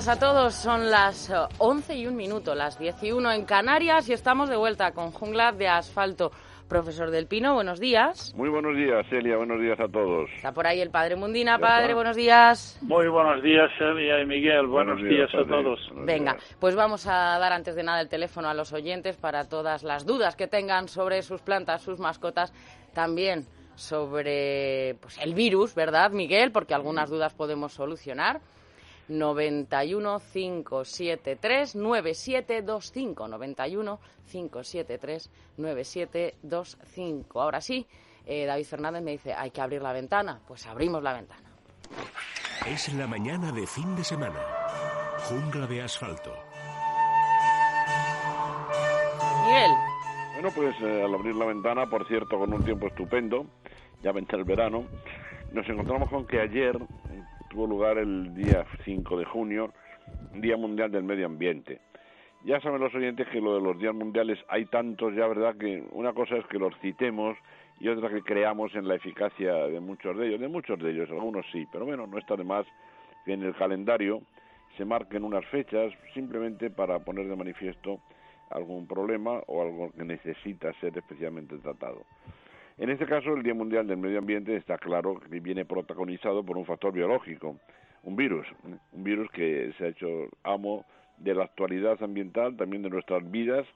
Días a todos. Son las 11 y un minuto, las 10 y 1 en Canarias y estamos de vuelta con Jungla de Asfalto. Profesor del Pino, buenos días. Muy buenos días, Celia. Buenos días a todos. Está por ahí el padre Mundina. Padre, buenos días. Muy buenos días, Celia y Miguel. Buenos, días, a todos. Venga, pues vamos a dar antes de nada el teléfono a los oyentes para todas las dudas que tengan sobre sus plantas, sus mascotas, también sobre pues, el virus, ¿verdad, Miguel? Porque algunas dudas podemos solucionar. 91 573 9725 91 573 9725 Ahora sí, eh, David Fernández me dice, hay que abrir la ventana. Pues abrimos la ventana. Es la mañana de fin de semana. Jungla de asfalto. Miguel. Bueno, pues eh, al abrir la ventana, por cierto, con un tiempo estupendo, ya vence el verano, nos encontramos con que ayer tuvo lugar el día 5 de junio, Día Mundial del Medio Ambiente. Ya saben los oyentes que lo de los días mundiales hay tantos ya, ¿verdad? Que una cosa es que los citemos y otra que creamos en la eficacia de muchos de ellos, de muchos de ellos, algunos sí, pero bueno, no está de más que en el calendario se marquen unas fechas simplemente para poner de manifiesto algún problema o algo que necesita ser especialmente tratado. En este caso, el Día Mundial del Medio Ambiente está claro que viene protagonizado por un factor biológico, un virus, un virus que se ha hecho amo de la actualidad ambiental, también de nuestras vidas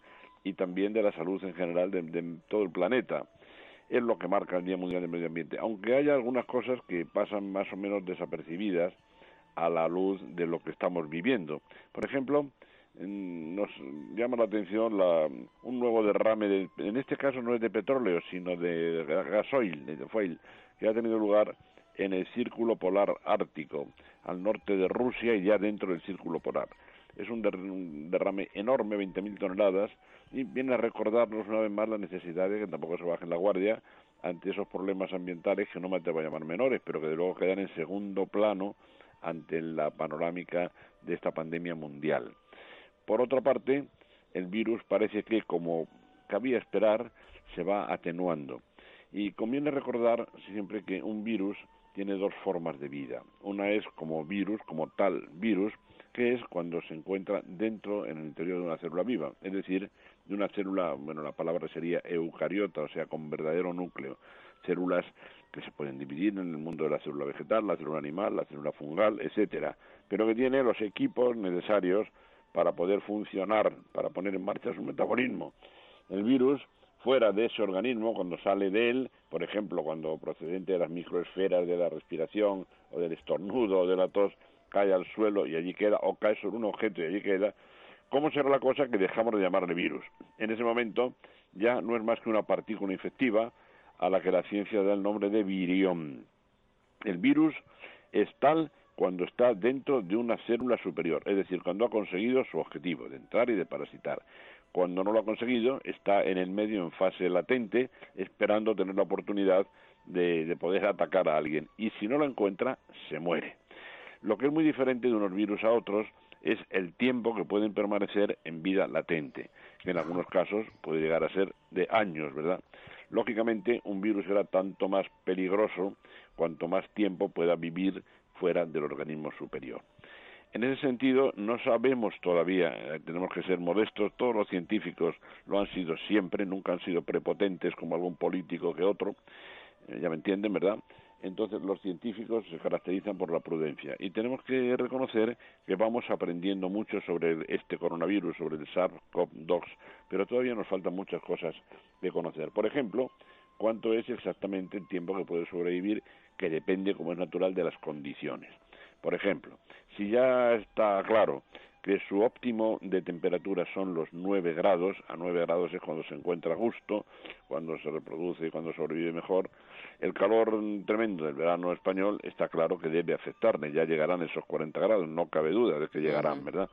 y también de la salud en general de, de todo el planeta. Es lo que marca el Día Mundial del Medio Ambiente, aunque haya algunas cosas que pasan más o menos desapercibidas a la luz de lo que estamos viviendo. Por ejemplo, nos llama la atención la, un nuevo derrame, de, en este caso no es de petróleo, sino de gasoil, de foil, que ha tenido lugar en el círculo polar ártico, al norte de Rusia y ya dentro del círculo polar. Es un, derrame enorme, 20.000 toneladas, y viene a recordarnos una vez más la necesidad de que tampoco se bajen la guardia ante esos problemas ambientales que no me atrevo a llamar menores, pero que de luego quedan en segundo plano ante la panorámica de esta pandemia mundial. Por otra parte, el virus parece que, como cabía esperar, se va atenuando. Y conviene recordar siempre que un virus tiene dos formas de vida. Una es como virus, como tal virus, que es cuando se encuentra dentro, en el interior de una célula viva, es decir, de una célula, bueno, la palabra sería eucariota, o sea, con verdadero núcleo, células que se pueden dividir en el mundo de la célula vegetal, la célula animal, la célula fungal, etcétera, pero que tiene los equipos necesarios para poder funcionar, para poner en marcha su metabolismo. El virus, fuera de ese organismo, cuando sale de él, por ejemplo, cuando procedente de las microesferas de la respiración o del estornudo o de la tos, cae al suelo y allí queda, o cae sobre un objeto y allí queda, ¿cómo será la cosa que dejamos de llamarle virus? En ese momento ya no es más que una partícula infectiva a la que la ciencia da el nombre de virión. El virus es tal cuando está dentro de una célula superior, es decir, cuando ha conseguido su objetivo de entrar y de parasitar. Cuando no lo ha conseguido, está en el medio en fase latente, esperando tener la oportunidad de, de poder atacar a alguien. Y si no lo encuentra, se muere. Lo que es muy diferente de unos virus a otros es el tiempo que pueden permanecer en vida latente, que en algunos casos puede llegar a ser de años, ¿verdad? Lógicamente, un virus será tanto más peligroso cuanto más tiempo pueda vivir fuera del organismo superior. En ese sentido, no sabemos todavía, eh, tenemos que ser modestos, todos los científicos lo han sido siempre, nunca han sido prepotentes como algún político que otro, eh, ya me entienden, ¿verdad? entonces los científicos se caracterizan por la prudencia y tenemos que reconocer que vamos aprendiendo mucho sobre este coronavirus, sobre el SARS-CoV-2, pero todavía nos faltan muchas cosas de conocer. Por ejemplo, cuánto es exactamente el tiempo que puede sobrevivir, que depende, como es natural, de las condiciones. Por ejemplo, si ya está claro que su óptimo de temperatura son los 9 grados, a 9 grados es cuando se encuentra justo, cuando se reproduce y cuando sobrevive mejor, el calor tremendo del verano español está claro que debe afectarle, ya llegarán esos 40 grados, no cabe duda de que llegarán, ¿verdad?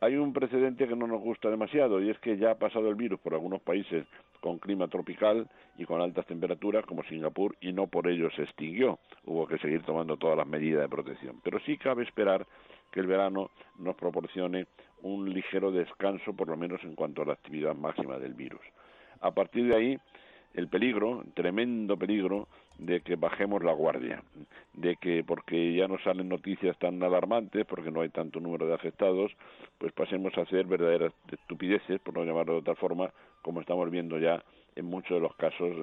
Hay un precedente que no nos gusta demasiado y es que ya ha pasado el virus por algunos países con clima tropical y con altas temperaturas como Singapur y no por ello se extinguió. Hubo que seguir tomando todas las medidas de protección. Pero sí cabe esperar que el verano nos proporcione un ligero descanso, por lo menos en cuanto a la actividad máxima del virus. A partir de ahí, el peligro, tremendo peligro, de que bajemos la guardia, de que porque ya no salen noticias tan alarmantes, porque no hay tanto número de afectados, pues pasemos a hacer verdaderas estupideces, por no llamarlo de otra forma, como estamos viendo ya en muchos de los casos,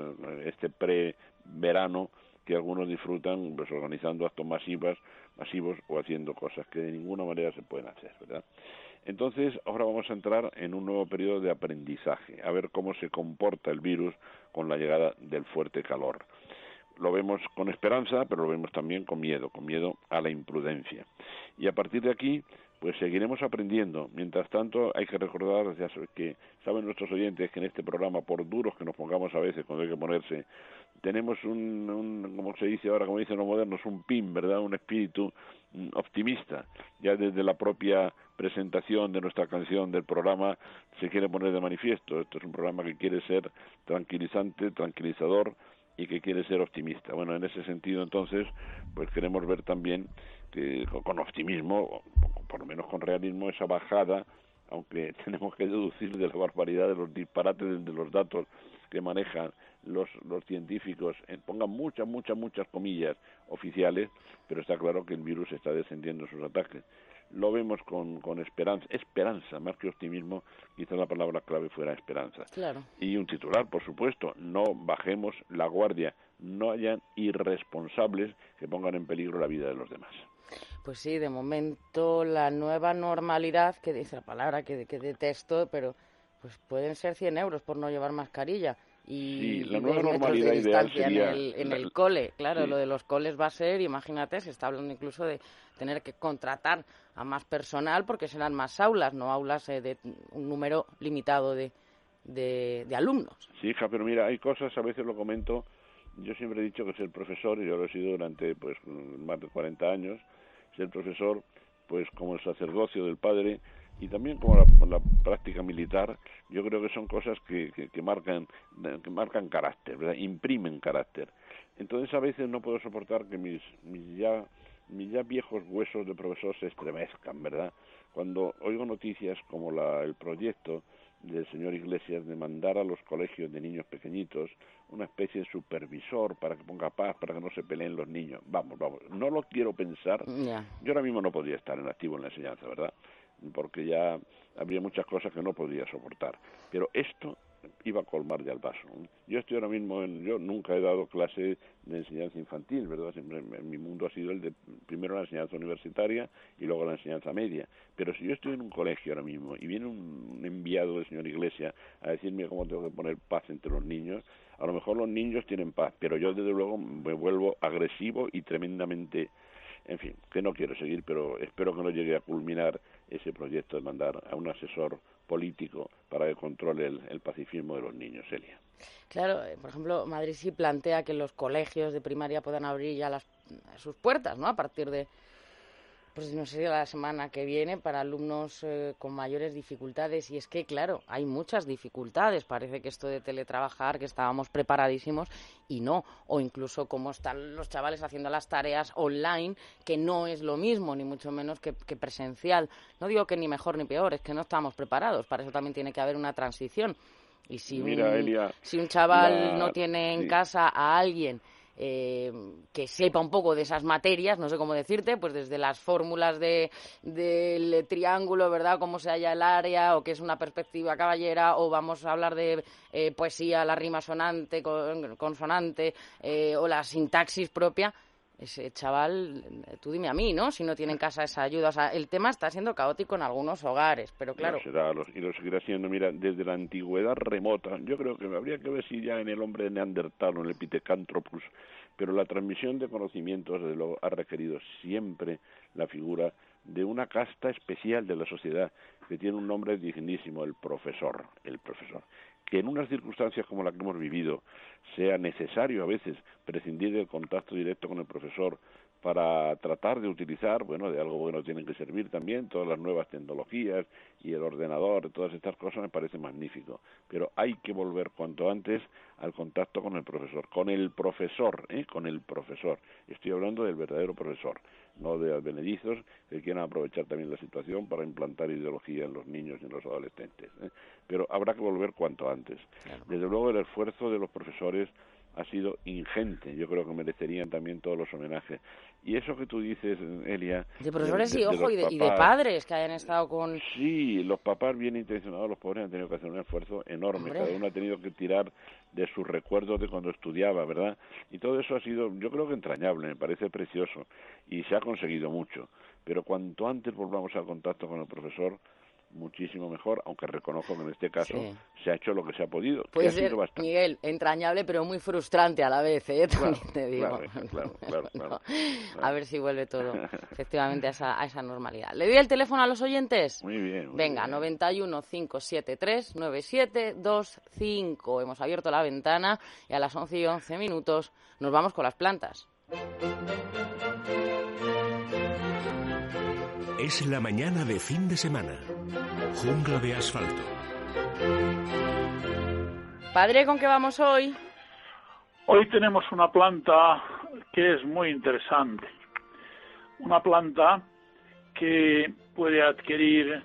este pre-verano, que algunos disfrutan pues, organizando actos masivos, masivos o haciendo cosas que de ninguna manera se pueden hacer, ¿verdad? Entonces, ahora vamos a entrar en un nuevo periodo de aprendizaje, a ver cómo se comporta el virus con la llegada del fuerte calor. Lo vemos con esperanza, pero lo vemos también con miedo, con miedo a la imprudencia. Y a partir de aquí, pues seguiremos aprendiendo. Mientras tanto, hay que recordar que saben nuestros oyentes que en este programa, por duros que nos pongamos a veces cuando hay que ponerse, tenemos un, un como se dice ahora, como dicen los modernos, un PIN, ¿verdad? Un espíritu mm, optimista. Ya desde la propia presentación de nuestra canción del programa se quiere poner de manifiesto. Esto es un programa que quiere ser tranquilizante, tranquilizador y que quiere ser optimista. Bueno, en ese sentido, entonces, pues queremos ver también que con optimismo, por lo menos con realismo, esa bajada, aunque tenemos que deducir de la barbaridad de los disparates de los datos que manejan los, los científicos, pongan muchas, muchas, muchas comillas oficiales, pero está claro que el virus está descendiendo en sus ataques lo vemos con, con esperanza, esperanza, más que optimismo, quizá la palabra clave fuera esperanza. Claro. Y un titular, por supuesto, no bajemos la guardia, no hayan irresponsables que pongan en peligro la vida de los demás. Pues sí, de momento la nueva normalidad, que dice la palabra que, que detesto, pero pues pueden ser 100 euros por no llevar mascarilla y, la nueva normalidad ideal sería en el, en el cole. Claro, lo de los coles va a ser, imagínate, se está hablando incluso de tener que contratar a más personal porque serán más aulas, no aulas eh, de un número limitado de, de, alumnos. Sí, hija, pero mira, hay cosas, a veces lo comento, yo siempre he dicho que ser profesor, y yo lo he sido durante pues más de 40 años, ser profesor, pues como el sacerdocio del padre, y también como la, la, práctica militar, yo creo que son cosas que, que, marcan que marcan carácter, ¿verdad? imprimen carácter. Entonces a veces no puedo soportar que mis, mis ya mis ya viejos huesos de profesor se estremezcan, ¿verdad? Cuando oigo noticias como la, el proyecto del señor Iglesias de mandar a los colegios de niños pequeñitos una especie de supervisor para que ponga paz, para que no se peleen los niños. Vamos, vamos, no lo quiero pensar. Yo ahora mismo no podría estar en activo en la enseñanza, ¿verdad? Porque ya habría muchas cosas que no podía soportar. Pero esto iba a colmar ya el vaso. Yo estoy ahora mismo, en, yo nunca he dado clase de enseñanza infantil, ¿verdad? Siempre mi mundo ha sido el de primero la enseñanza universitaria y luego la enseñanza media. Pero si yo estoy en un colegio ahora mismo y viene un, enviado del señor Iglesia a decirme cómo tengo que poner paz entre los niños, a lo mejor los niños tienen paz, pero yo desde luego me vuelvo agresivo y tremendamente en fin, que no quiero seguir, pero espero que no llegue a culminar ese proyecto de mandar a un asesor político para que controle el, pacifismo de los niños, Elia. Claro, eh, por ejemplo, Madrid sí plantea que los colegios de primaria puedan abrir ya las, sus puertas, ¿no? A partir de, pues no sé, la semana que viene para alumnos eh, con mayores dificultades. Y es que, claro, hay muchas dificultades. Parece que esto de teletrabajar, que estábamos preparadísimos y no. O incluso cómo están los chavales haciendo las tareas online, que no es lo mismo, ni mucho menos que, presencial. No digo que ni mejor ni peor, es que no estamos preparados. Para eso también tiene que haber una transición. Y si, un, si un chaval no tiene en casa a alguien eh, que sepa un poco de esas materias, no sé cómo decirte, pues desde las fórmulas de, del triángulo, ¿verdad? Cómo se halla el área, o qué es una perspectiva caballera, o vamos a hablar de eh, poesía, la rima sonante, consonante, eh, o la sintaxis propia, ese chaval, tú dime a mí, ¿no? Si no tiene en casa esa ayuda. O sea, el tema está siendo caótico en algunos hogares, pero claro. y lo seguirá siendo, mira, desde la antigüedad remota. Yo creo que habría que ver si ya en el hombre neandertal o en el Pithecanthropus, pero la transmisión de conocimientos, desde luego, ha requerido siempre la figura de una casta especial de la sociedad que tiene un nombre dignísimo, el profesor, el profesor que en unas circunstancias como la que hemos vivido sea necesario a veces prescindir del contacto directo con el profesor para tratar de utilizar, bueno, de algo bueno tienen que servir también, todas las nuevas tecnologías y el ordenador, todas estas cosas me parece magnífico. Pero hay que volver cuanto antes al contacto con el profesor, con el profesor, ¿eh? con el profesor. Estoy hablando del verdadero profesor no de advenedizos que quieran aprovechar también la situación para implantar ideología en los niños y en los adolescentes. ¿eh? Pero habrá que volver cuanto antes. Desde luego el esfuerzo de los profesores ha sido ingente. Yo creo que merecerían también todos los homenajes. Y eso que tú dices, Elia... De profesores y, ojo, y, de, padres que hayan estado con... Sí, los papás bien intencionados, los pobres han tenido que hacer un esfuerzo enorme. Cada uno ha tenido que tirar de sus recuerdos de cuando estudiaba, ¿verdad? Y todo eso ha sido, yo creo que entrañable, me parece precioso. Y se ha conseguido mucho. Pero cuanto antes volvamos al contacto con el profesor, muchísimo mejor, aunque reconozco que en este caso se ha hecho lo que se ha podido. Puede ser, Miguel, entrañable, pero muy frustrante a la vez, ¿eh? te digo. a ver si vuelve todo efectivamente a esa, a esa normalidad. ¿Le doy el teléfono a los oyentes? Muy bien. Venga, 91 573 9725. Hemos abierto la ventana y a las 11 y 11 minutos nos vamos con las plantas. Es la mañana de fin de semana. Jungla de asfalto. Padre, ¿con qué vamos hoy? Hoy tenemos una planta que es muy interesante. Una planta que puede adquirir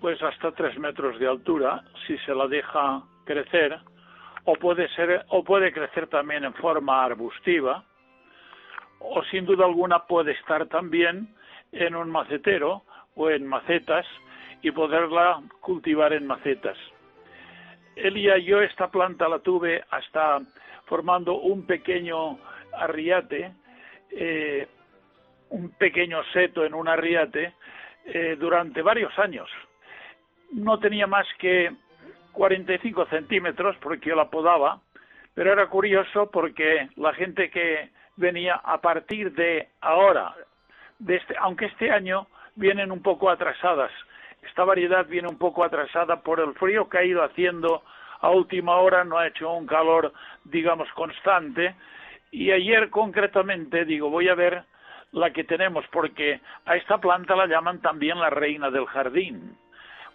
pues hasta tres metros de altura si se la deja crecer o puede ser o puede crecer también en forma arbustiva o sin duda alguna puede estar también en un macetero o en macetas y poderla cultivar en macetas. Elia, yo esta planta la tuve hasta formando un pequeño arriate, eh, un pequeño seto en un arriate eh, durante varios años. No tenía más que 45 centímetros porque yo la podaba, pero era curioso porque la gente que venía a partir de ahora, este, aunque este año vienen un poco atrasadas. Esta variedad viene un poco atrasada por el frío que ha ido haciendo a última hora, no ha hecho un calor, digamos, constante. Y ayer concretamente, digo, voy a ver la que tenemos, porque a esta planta la llaman también la reina del jardín,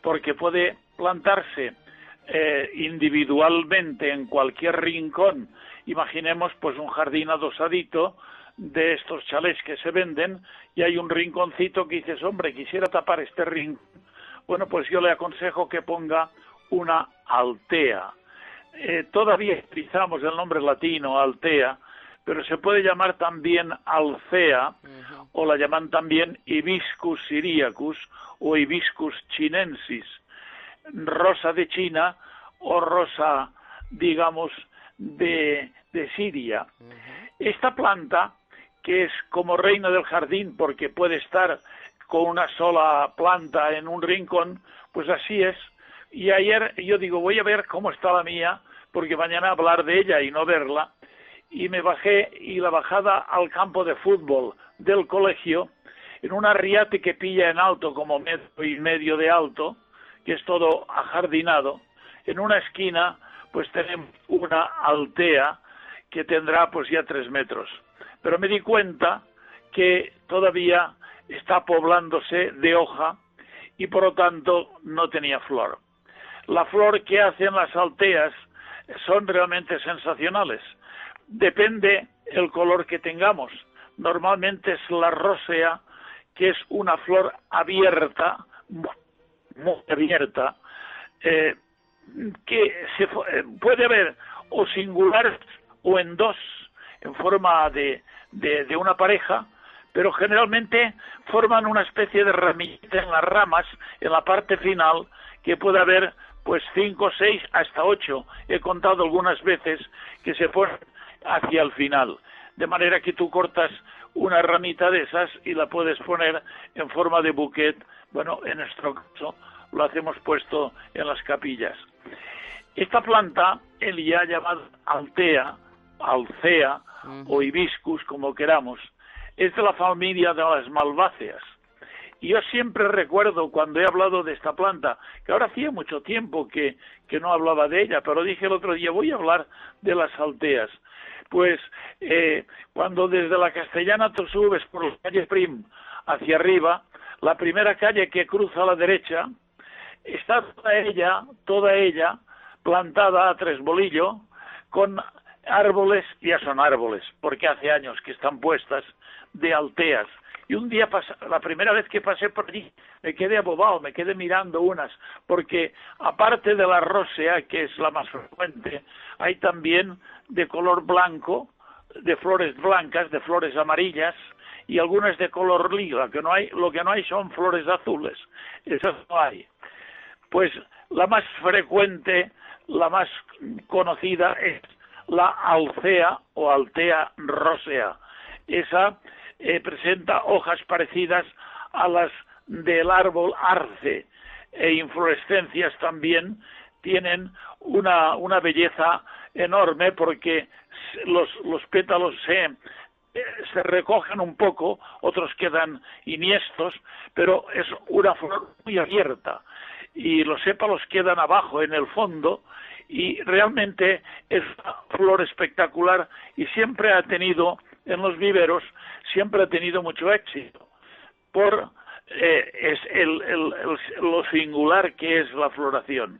porque puede plantarse eh, individualmente en cualquier rincón. Imaginemos pues un jardín adosadito de estos chalés que se venden y hay un rinconcito que dices, hombre, quisiera tapar este rincón. Bueno, pues yo le aconsejo que ponga una altea. Eh, todavía utilizamos el nombre latino altea, pero se puede llamar también alcea o la llaman también hibiscus syriacus o hibiscus chinensis, rosa de China o rosa, digamos, de, de Siria. Esta planta que es como reina del jardín porque puede estar con una sola planta en un rincón, pues así es. Y ayer yo digo, voy a ver cómo está la mía, porque mañana hablar de ella y no verla. Y me bajé y la bajada al campo de fútbol del colegio, en un arriate que pilla en alto, como metro y medio de alto, que es todo ajardinado, en una esquina, pues tenemos una altea que tendrá pues ya tres metros pero me di cuenta que todavía está poblándose de hoja y por lo tanto no tenía flor. La flor que hacen las alteas son realmente sensacionales. Depende el color que tengamos. Normalmente es la rosea, que es una flor abierta, muy abierta, eh, que se eh, puede haber o singular o en dos en forma de, de, una pareja, pero generalmente forman una especie de ramita en las ramas, en la parte final, que puede haber pues cinco, seis, hasta ocho. He contado algunas veces que se ponen hacia el final. de manera que tú cortas una ramita de esas y la puedes poner en forma de buquet. Bueno, en nuestro caso lo hacemos puesto en las capillas. Esta planta, él ya llamado altea, alcea o hibiscus, como queramos, es de la familia de las malváceas. Y yo siempre recuerdo cuando he hablado de esta planta, que ahora hacía mucho tiempo que, que no hablaba de ella, pero dije el otro día, voy a hablar de las alteas. Pues eh, cuando desde la Castellana tú subes por la calle Prim hacia arriba, la primera calle que cruza a la derecha, está toda ella, toda ella, plantada a tres bolillos, con árboles, ya son árboles, porque hace años que están puestas, de alteas. Y un día, la primera vez que pasé por allí, me quedé abobado, me quedé mirando unas, porque aparte de la rósea, que es la más frecuente, hay también de color blanco, de flores blancas, de flores amarillas, y algunas de color lila, que no hay, lo que no hay son flores azules, esas no hay. Pues la más frecuente, la más conocida es la alcea o altea rosea. Esa eh, presenta hojas parecidas a las del árbol arce e inflorescencias también tienen una, una belleza enorme porque los, los pétalos se, eh, se recogen un poco, otros quedan iniestos, pero es una flor muy abierta y los sépalos quedan abajo en el fondo y realmente es una flor espectacular y siempre ha tenido en los viveros siempre ha tenido mucho éxito por eh, es el, el, lo singular que es la floración.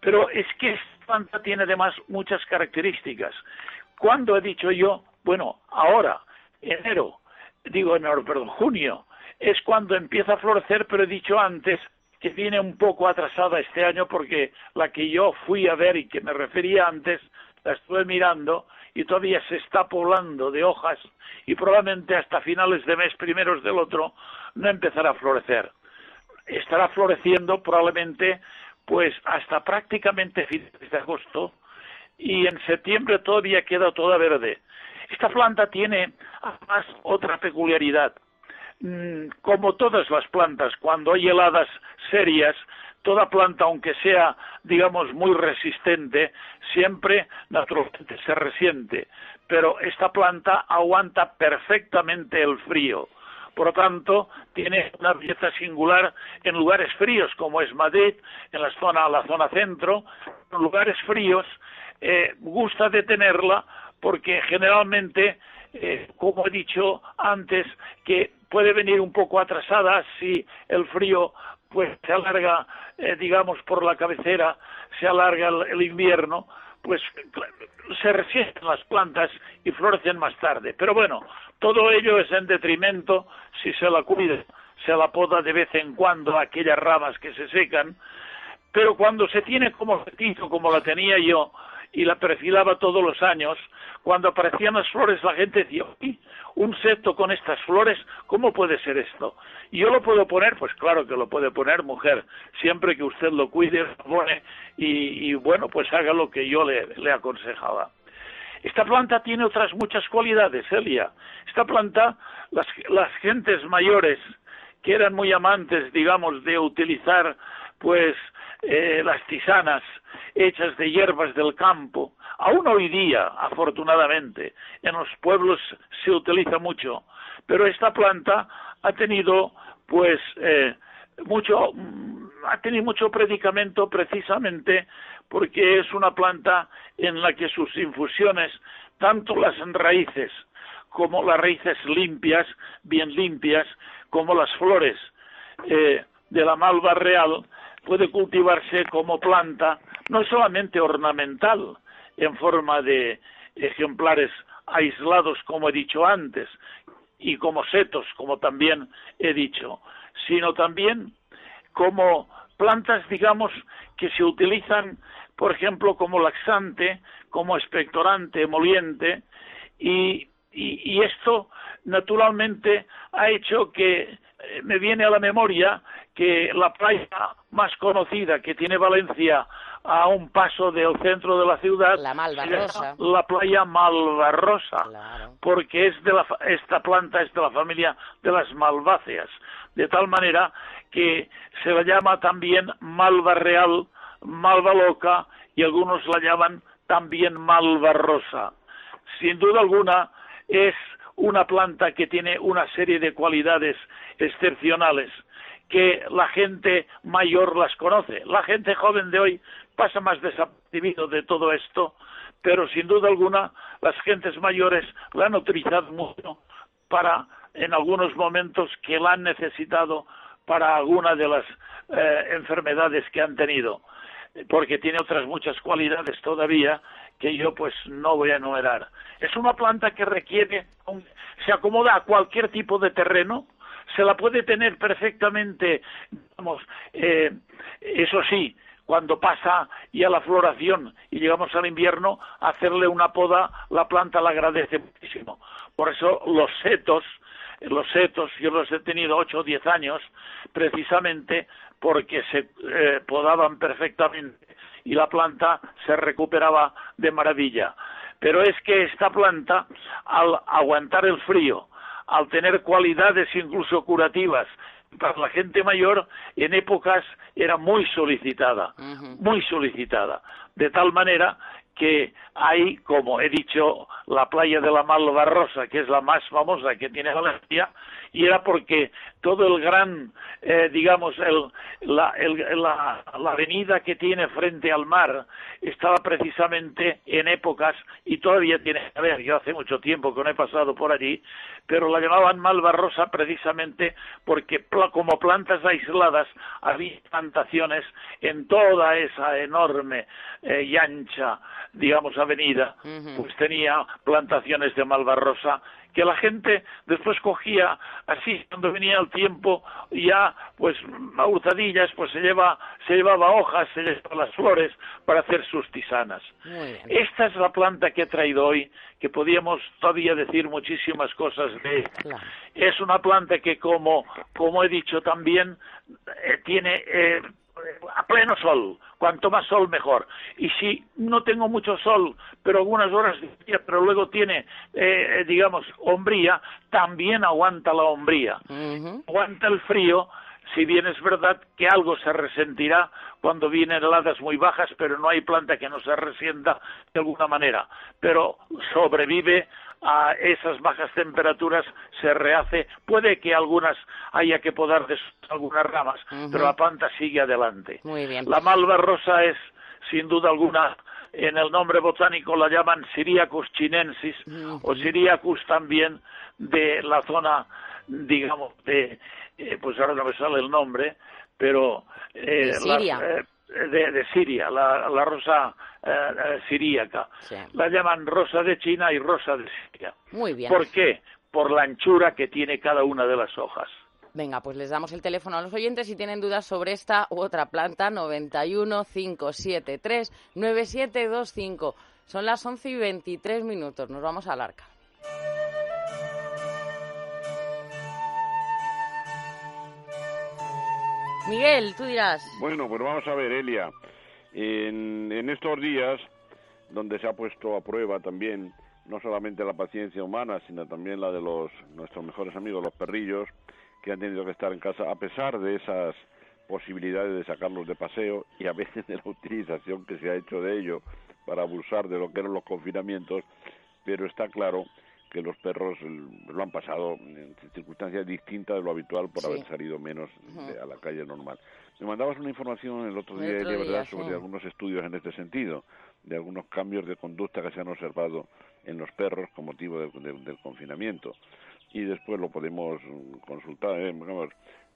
Pero es que esta planta tiene además muchas características. ¿Cuándo he dicho yo? Bueno, ahora, enero, digo enero, perdón, junio, es cuando empieza a florecer, pero he dicho antes que viene un poco atrasada este año porque la que yo fui a ver y que me refería antes, la estuve mirando y todavía se está poblando de hojas y probablemente hasta finales de mes primeros del otro no empezará a florecer. Estará floreciendo probablemente pues hasta prácticamente finales de agosto y en septiembre todavía queda toda verde. Esta planta tiene además otra peculiaridad. Mm, como todas las plantas, cuando hay heladas serias, toda planta, aunque sea, digamos, muy resistente, siempre naturalmente se resiente. Pero esta planta aguanta perfectamente el frío. Por lo tanto, tiene una belleza singular en lugares fríos, como es Madrid, en la zona, la zona centro, en lugares fríos, eh, gusta de tenerla porque generalmente, eh, como he dicho antes, que puede venir un poco atrasada si el frío pues se alarga, eh, digamos, por la cabecera, se alarga el, invierno, pues se resisten las plantas y florecen más tarde. Pero bueno, todo ello es en detrimento si se la cuida, se la poda de vez en cuando aquellas ramas que se secan, pero cuando se tiene como fetizo, como la tenía yo, y la perfilaba todos los años, cuando aparecían las flores la gente decía, un seto con estas flores, ¿cómo puede ser esto? ¿Y yo lo puedo poner? Pues claro que lo puede poner mujer, siempre que usted lo cuide, lo pone y, bueno, pues haga lo que yo le, le aconsejaba. Esta planta tiene otras muchas cualidades, Elia. Esta planta, las, las gentes mayores que eran muy amantes, digamos, de utilizar pues eh, las tisanas hechas de hierbas del campo. Aún hoy día, afortunadamente, en los pueblos se utiliza mucho, pero esta planta ha tenido, pues, eh, mucho, ha tenido mucho predicamento precisamente porque es una planta en la que sus infusiones, tanto las raíces como las raíces limpias, bien limpias, como las flores eh, de la malva real, puede cultivarse como planta no solamente ornamental en forma de ejemplares aislados como he dicho antes y como setos como también he dicho sino también como plantas digamos que se utilizan por ejemplo como laxante como expectorante emoliente y, y, y esto naturalmente ha hecho que me viene a la memoria que la playa más conocida que tiene Valencia a un paso del centro de la ciudad La Malvarrosa. la playa Malvarrosa Claro. porque es de la, esta planta es de la familia de las malváceas de tal manera que se la llama también malva real malva loca y algunos la llaman también malva rosa sin duda alguna es una planta que tiene una serie de cualidades excepcionales que la gente mayor las conoce. La gente joven de hoy pasa más desapercibido de todo esto, pero sin duda alguna las gentes mayores la han utilizado mucho para, en algunos momentos, que la han necesitado para alguna de las eh, enfermedades que han tenido, porque tiene otras muchas cualidades todavía que yo pues no voy a enumerar. Es una planta que requiere, se acomoda a cualquier tipo de terreno, se la puede tener perfectamente, digamos, eh, eso sí, cuando pasa ya la floración y llegamos al invierno, hacerle una poda, la planta la agradece muchísimo. Por eso los setos, los setos, yo los he tenido 8 o 10 años, precisamente porque se eh, podaban perfectamente y la planta se recuperaba de maravilla. Pero es que esta planta, al aguantar el frío, al tener cualidades incluso curativas para la gente mayor, en épocas era muy solicitada, muy solicitada, de tal manera que hay, como he dicho, la playa de la Malvarrosa, que es la más famosa que tiene Valencia, y era porque todo el gran, eh, digamos, el, la, el- la, la avenida que tiene frente al mar estaba precisamente en épocas, y todavía tiene que ver, yo hace mucho tiempo que no he pasado por allí, pero la llamaban Malvarrosa precisamente porque como plantas aisladas había plantaciones en toda esa enorme eh, y ancha, digamos, avenida, pues tenía plantaciones de Malvarrosa que la gente después cogía así cuando venía el tiempo ya pues a hurtadillas pues se lleva se llevaba hojas se llevaba las flores para hacer sus tisanas. Esta es la planta que he traído hoy que podíamos todavía decir muchísimas cosas de ella. Claro. es una planta que como como he dicho también eh, tiene eh, a pleno sol. Cuanto más sol mejor. Y si no tengo mucho sol pero algunas horas de día pero luego tiene eh, digamos hombría también aguanta la hombría. Aguanta el frío si bien es verdad que algo se resentirá cuando vienen heladas muy bajas, pero no hay planta que no se resienta de alguna manera. Pero sobrevive a esas bajas temperaturas, se rehace. Puede que algunas haya que podar de algunas ramas, pero la planta sigue adelante. Muy bien. La malva rosa es, sin duda alguna, en el nombre botánico la llaman Syriacus chinensis o Syriacus también de la zona, digamos, de, eh, pues ahora no me sale el nombre, pero... eh, De Siria. eh, de, de Siria, la, la rosa eh, eh, siríaca. Sí. La llaman rosa de China y rosa de Siria. Muy bien. ¿Por qué? Por la anchura que tiene cada una de las hojas. Venga, pues les damos el teléfono a los oyentes si tienen dudas sobre esta u otra planta, 91 573 9725. Son las 11 y 23 minutos. Nos vamos al arca. Miguel, tú dirás. Bueno, pues vamos a ver, Elia. En, estos días, donde se ha puesto a prueba también no solamente la paciencia humana, sino también la de los nuestros mejores amigos, los perrillos, que han tenido que estar en casa a pesar de esas posibilidades de sacarlos de paseo y a veces de la utilización que se ha hecho de ello para abusar de lo que eran los confinamientos, pero está claro que los perros lo han pasado en circunstancias distintas de lo habitual por Sí. haber salido menos de- a la calle normal. Me mandabas una información el otro El día, otro Elia, día, ¿verdad?, sí. sobre algunos estudios en este sentido, de algunos cambios de conducta que se han observado en los perros con motivo del- confinamiento. Y después lo podemos consultar, eh,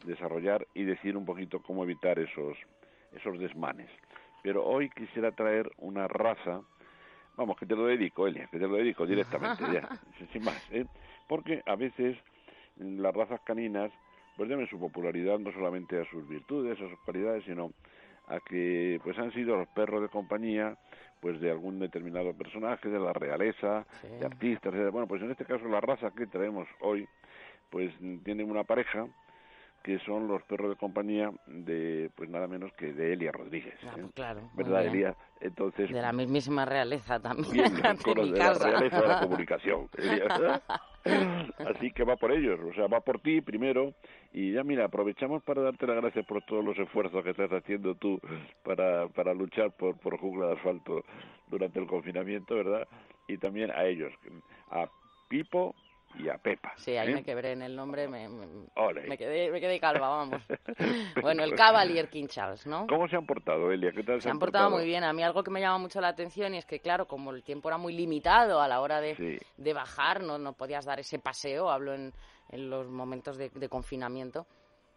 desarrollar y decir un poquito cómo evitar esos, esos desmanes. Pero hoy quisiera traer una raza, vamos, que te lo dedico, Elia, que te lo dedico directamente, ya, sin- más, ¿eh? porque a veces las razas caninas pues deben su popularidad no solamente a sus virtudes, a sus cualidades, sino a que pues han sido los perros de compañía pues de algún determinado personaje de la realeza, Sí. de artistas, bueno, pues en este caso la raza que traemos hoy pues tiene una pareja que son los perros de compañía de, pues nada menos que de Elia Rodríguez. Ah, ¿eh? pues claro. ¿Verdad. Elia? Entonces, De la mismísima realeza también. bien, de la casa. realeza de la comunicación. Elia. Así que va por ellos, o sea, va por ti primero. Y ya mira, aprovechamos para darte las gracias por todos los esfuerzos que estás haciendo tú para, para luchar por, por jungla de asfalto durante el confinamiento, ¿verdad? Y también a ellos, a Pipo y a Pepa. Sí, ahí ¿eh? me quebré en el nombre, me, me, quedé, me quedé calva, vamos. bueno, el Cavalier King Charles, ¿no? ¿Cómo se han portado, Elia? ¿Qué tal Se han portado muy bien. A mí algo que me llama mucho la atención y es que, claro, como el tiempo era muy limitado a la hora de, Sí. de bajar, no, no podías dar ese paseo, hablo en, en los momentos de, de confinamiento.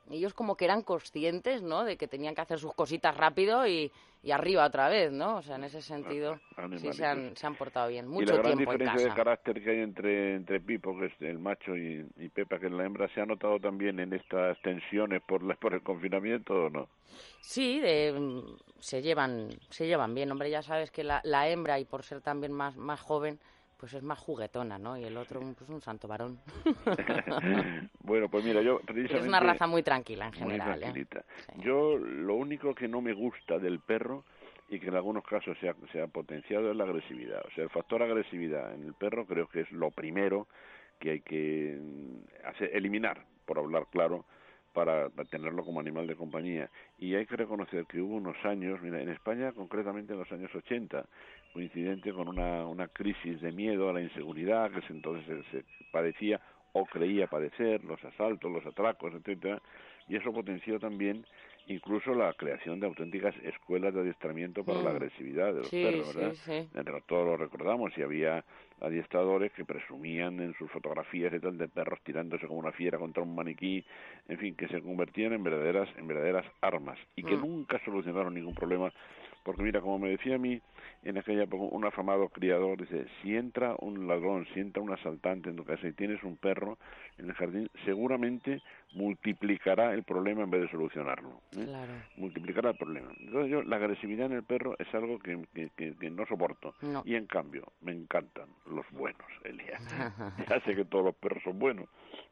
Ellos como que eran conscientes, ¿no?, de que tenían que hacer sus cositas rápido y, y arriba otra vez, ¿no? O sea, en ese sentido, sí se han, se han portado bien. y Mucho la gran tiempo en diferencia de carácter que hay entre, entre Pipo, que es el macho, y, y Pepa, que es la hembra, ¿se ha notado también en estas tensiones por, la, por el confinamiento o no? Sí, de, mm, se llevan se llevan bien. Hombre, ya sabes que la, la hembra, y por ser también más, más joven, pues es más juguetona, ¿no? Y el otro, pues un santo varón. bueno, pues mira, yo precisamente... es una raza muy tranquila en muy general, ¿eh? Sí. Yo lo único que no me gusta del perro y que en algunos casos se ha, se ha potenciado es la agresividad. O sea, el factor agresividad en el perro creo que es lo primero que hay que mm, hacer, eliminar, por hablar claro, para, tenerlo como animal de compañía. Y hay que reconocer que hubo unos años, mira, en España concretamente en los años 80, coincidente con una, una crisis de miedo a la inseguridad que entonces se, se padecía o creía padecer, los asaltos, los atracos, etcétera, y eso potenció también incluso la creación de auténticas escuelas de adiestramiento para la Mm. agresividad de los Sí, perros, sí, ¿verdad? sí. Eh, Todos lo recordamos y había adiestradores que presumían en sus fotografías y tal de perros tirándose como una fiera contra un maniquí, en fin, que se convertían en verdaderas en verdaderas armas y que Mm. nunca solucionaron ningún problema porque mira, como me decía a mí en aquella época un afamado criador, dice, si entra un ladrón, si entra un asaltante en tu casa y tienes un perro en el jardín, seguramente multiplicará el problema en vez de solucionarlo. ¿eh? Claro. multiplicará el problema. Entonces yo, la agresividad en el perro es algo que, que, que- que no soporto. No. Y en cambio, me encantan los buenos, Elia. ya sé que todos los perros son buenos,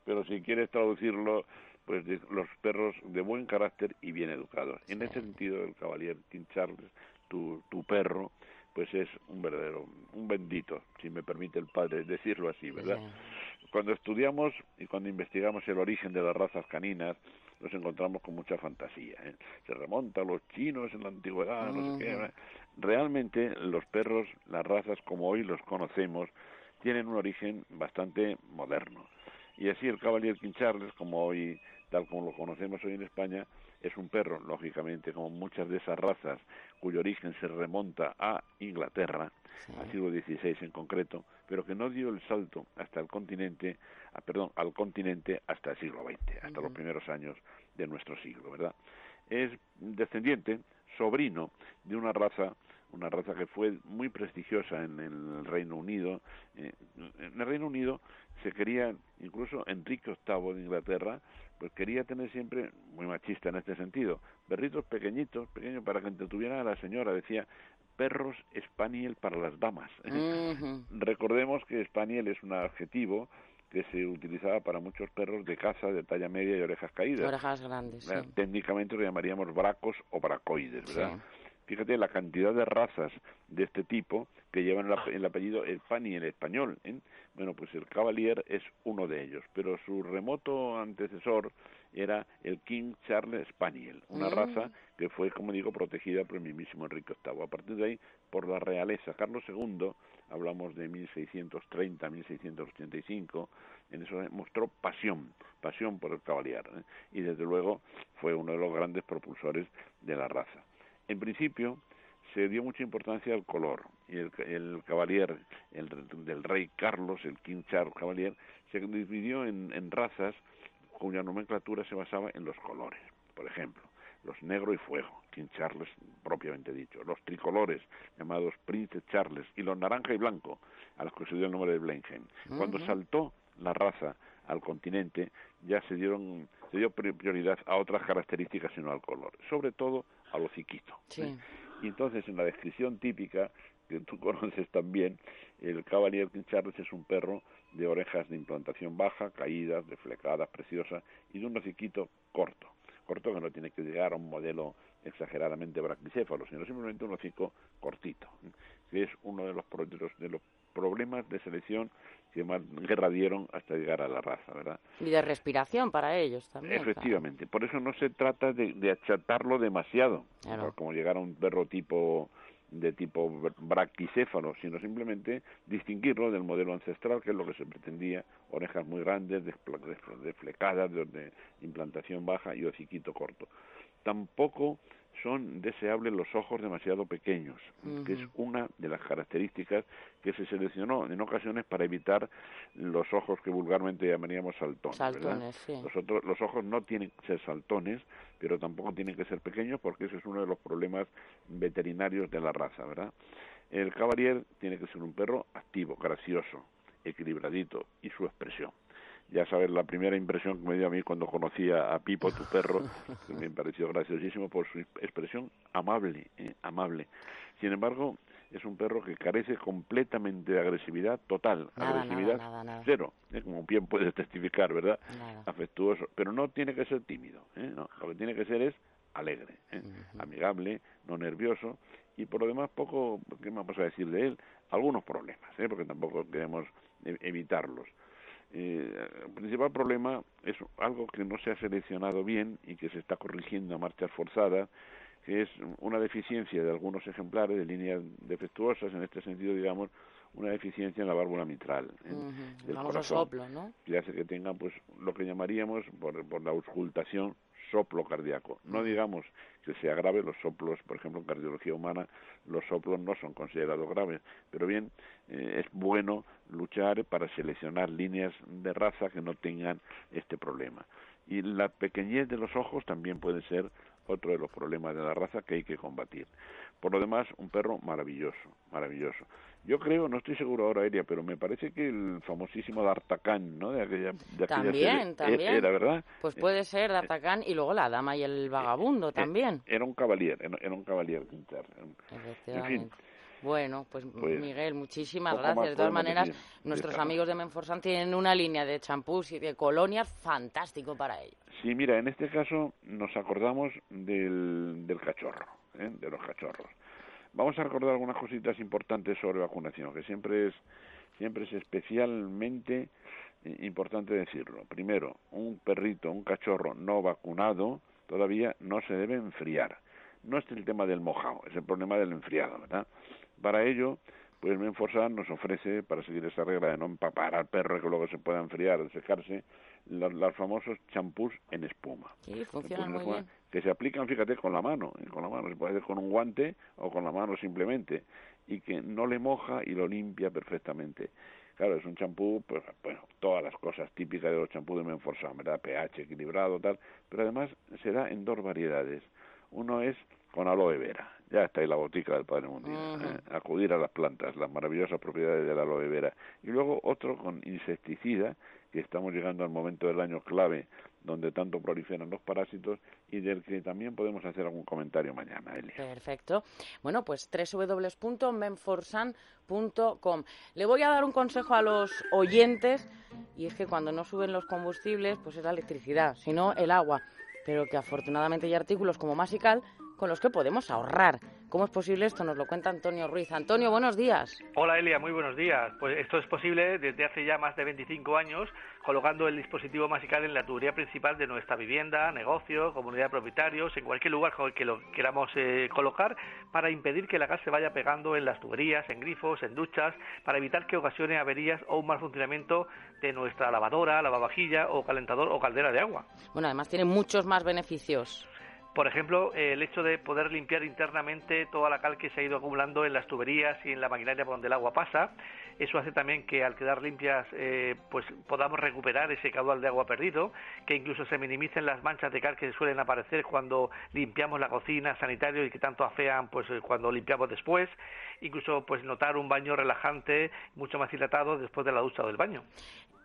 pero si quieres traducirlo, pues de- los perros de buen carácter y bien educados. En ese sentido, el caballero King Charles, tu, tu perro, pues es un verdadero, un bendito, si me permite el padre decirlo así, ¿verdad? Sí. Cuando estudiamos y cuando investigamos el origen de las razas caninas, nos encontramos con mucha fantasía. ¿eh? Se remonta a los chinos en la antigüedad, no sé qué. ¿eh? Realmente los perros, las razas como hoy los conocemos, tienen un origen bastante moderno. Y así el Cavalier King Charles, como hoy, tal como lo conocemos hoy en España, es un perro, lógicamente, como muchas de esas razas, cuyo origen se remonta a Inglaterra, Sí. al siglo XVI en concreto, pero que no dio el salto hasta el continente, ah, perdón, al continente hasta el siglo XX, hasta los primeros años de nuestro siglo, ¿verdad? Es descendiente, sobrino de una raza, una raza que fue muy prestigiosa en el Reino Unido. Eh, en el Reino Unido se quería, incluso Enrique VIII de Inglaterra, pues quería tener siempre, muy machista en este sentido, perritos pequeñitos, pequeños para que entretuviera a la señora, decía, perros spaniel para las damas. Recordemos que spaniel es un adjetivo que se utilizaba para muchos perros de caza de talla media y orejas caídas. Orejas grandes, sí. Eh, Técnicamente lo llamaríamos bracos o bracoides, ¿verdad? Sí. Fíjate la cantidad de razas de este tipo que llevan el, ap- el apellido Spani en español. ¿eh? Bueno, pues el Cavalier es uno de ellos, pero su remoto antecesor era el King Charles Spaniel, una Mm. raza que fue, como digo, protegida por el mismísimo Enrique VIII. A partir de ahí, por la realeza, Carlos II, hablamos de 1630, 1685, en eso mostró pasión, pasión por el Cavalier, ¿eh? y desde luego fue uno de los grandes propulsores de la raza. En principio, se dio mucha importancia al color y el, el Cavalier el, del rey Carlos, el King Charles Cavalier, se dividió en, en razas cuya nomenclatura se basaba en los colores. Por ejemplo, los negro y fuego, King Charles propiamente dicho, los tricolores, llamados Prince Charles, y los naranja y blanco, a los que se dio el nombre de Blenheim. Cuando saltó la raza al continente, ya se dieron se dio pri- prioridad a otras características sino al color, sobre todo al hociquito. Sí. ¿eh? Y entonces, en la descripción típica, que tú conoces también, el Cavalier King Charles es un perro de orejas de implantación baja, caídas, deflecadas, preciosas, y de un hociquito corto. Corto que no tiene que llegar a un modelo exageradamente braquicéfalo, sino simplemente un hocico cortito, que es uno de los, de los problemas de selección que más guerra dieron hasta llegar a la raza, ¿verdad? Y de respiración para ellos también. Efectivamente, por eso no se trata de, achatarlo demasiado, como llegar a un perro tipo de tipo braquicéfalo, sino simplemente distinguirlo del modelo ancestral, que es lo que se pretendía, orejas muy grandes, desflecadas, de implantación baja y hociquito corto. Tampoco son deseables los ojos demasiado pequeños, que es una de las características que se seleccionó en ocasiones para evitar los ojos que vulgarmente llamaríamos saltones. saltones sí. los, los ojos no tienen que ser saltones, pero tampoco tienen que ser pequeños porque ese es uno de los problemas veterinarios de la raza, ¿verdad? El Cavalier tiene que ser un perro activo, gracioso, equilibradito y su expresión ya sabes, la primera impresión que me dio a mí cuando conocí a, Pipo, tu perro, me pareció graciosísimo por su expresión amable, eh, amable. Sin embargo, es un perro que carece completamente de agresividad total, agresividad cero, eh, como bien puedes testificar, ¿verdad? Afectuoso, pero no tiene que ser tímido, ¿eh? no, lo que tiene que ser es alegre, amigable, no nervioso y por lo demás poco, ¿qué me vas a decir de él? Algunos problemas, porque tampoco queremos e-, evitarlos eh, el principal problema es algo que no se ha seleccionado bien y que se está corrigiendo a marchas forzadas, que es una deficiencia de algunos ejemplares de líneas defectuosas, en este sentido, digamos, una deficiencia en la válvula mitral uh del corazón, ¿no? que hace que tengan pues lo que llamaríamos por, por la auscultación soplo cardíaco. No digamos que sea grave, los soplos, por ejemplo, en cardiología humana, los soplos no son considerados graves, pero bien, eh, es bueno luchar para seleccionar líneas de raza que no tengan este problema. Y la pequeñez de los ojos también puede ser otro de los problemas de la raza que hay que combatir. Por lo demás, un perro maravilloso, maravilloso. Yo creo, no estoy seguro ahora, Eria, pero me parece que el famosísimo D'Artagnan, ¿no? De aquella, de también, e-, también. Era, ¿verdad? Pues puede ser D'Artagnan y luego la dama y el vagabundo eh, también. Era un caballero, era un caballero. Efectivamente. Bueno, pues, pues, Miguel, muchísimas gracias. De todas maneras, nuestros amigos de Menforsan tienen una línea de champús y de colonias fantástico para ellos. Sí, mira, en este caso nos acordamos del, del cachorro, ¿eh? de los cachorros. Vamos a recordar algunas cositas importantes sobre vacunación, que siempre es siempre es especialmente eh, importante decirlo. Primero, un perrito, un cachorro no vacunado todavía no se debe enfriar. No es el tema del mojado, es el problema del enfriado, ¿verdad? Para ello, pues Menforsan nos ofrece, para seguir esa regla de no empapar al perro que luego se pueda enfriar secarse, los, famosos champús en espuma. Sí, funcionan muy bien. Que se aplican, fíjate, con la mano. ¿eh? Con la mano, se puede hacer con un guante o con la mano simplemente. Y que no le moja y lo limpia perfectamente. Claro, es un champú, pues, bueno, todas las cosas típicas de los champús de Menforsan, ¿verdad? pH equilibrado, tal. Pero además se da en dos variedades. Uno es con aloe vera. Ya está ahí la botica del Padre Mundial. ¿eh? Acudir a las plantas, las maravillosas propiedades de la aloe vera. Y luego otro con insecticida, que estamos llegando al momento del año clave donde tanto proliferan los parásitos y del que también podemos hacer algún comentario mañana, Elia. Perfecto. Bueno, pues www.menforsan.com. Le voy a dar un consejo a los oyentes y es que cuando no suben los combustibles, pues es la electricidad, sino el agua. Pero que afortunadamente hay artículos como Masical con los que podemos ahorrar. ¿Cómo es posible esto? Nos lo cuenta Antonio Ruiz. Antonio, buenos días. Hola Elia, muy buenos días. Pues esto es posible desde hace ya más de 25 años colocando el dispositivo masical en la tubería principal de nuestra vivienda, negocio, comunidad de propietarios, en cualquier lugar que lo queramos eh, colocar para impedir que la gas se vaya pegando en las tuberías, en grifos, en duchas, para evitar que ocasione averías o un mal funcionamiento de nuestra lavadora, lavavajilla o calentador o caldera de agua. Bueno, además tiene muchos más beneficios. Por ejemplo, el hecho de poder limpiar internamente toda la cal que se ha ido acumulando en las tuberías y en la maquinaria por donde el agua pasa. Eso hace también que al quedar limpias eh, pues podamos recuperar ese caudal de agua perdido, que incluso se minimicen las manchas de cal que suelen aparecer cuando limpiamos la cocina, sanitario y que tanto afean pues eh, cuando limpiamos después. Incluso pues notar un baño relajante, mucho más hidratado después de la ducha o del baño.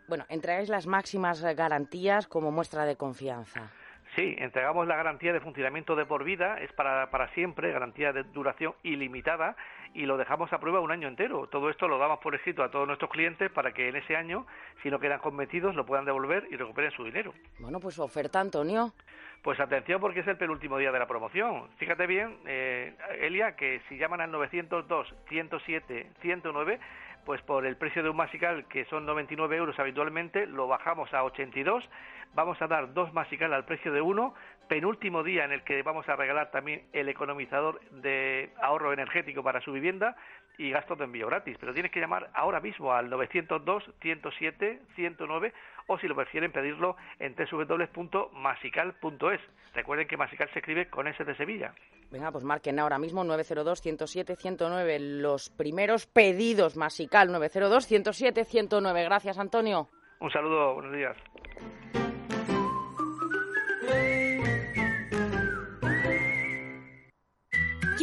Bueno, entregáis las máximas garantías como muestra de confianza. Sí, entregamos la garantía de funcionamiento de por vida, es para, para siempre, garantía de duración ilimitada y lo dejamos a prueba un año entero. Todo esto lo damos por escrito a todos nuestros clientes para que en ese año, si no quedan convencidos, lo puedan devolver y recuperen su dinero. Bueno, pues oferta, Antonio. Pues atención porque es el penúltimo día de la promoción. Fíjate bien, eh, Elia, que si llaman al 902 107 109 pues por el precio de un masical, que son 99 euros habitualmente, lo bajamos a 82. Vamos a dar dos masical al precio de uno. Penúltimo día en el que vamos a regalar también el economizador de ahorro energético para su vivienda y gastos de envío gratis. Pero tienes que llamar ahora mismo al 902 107 109 o si lo prefieren pedirlo en www.masical.es. Recuerden que Masical se escribe con S de Sevilla. Venga, pues marquen ahora mismo 902-107-109 los primeros pedidos Masical 902-107-109. Gracias, Antonio. Un saludo, buenos días.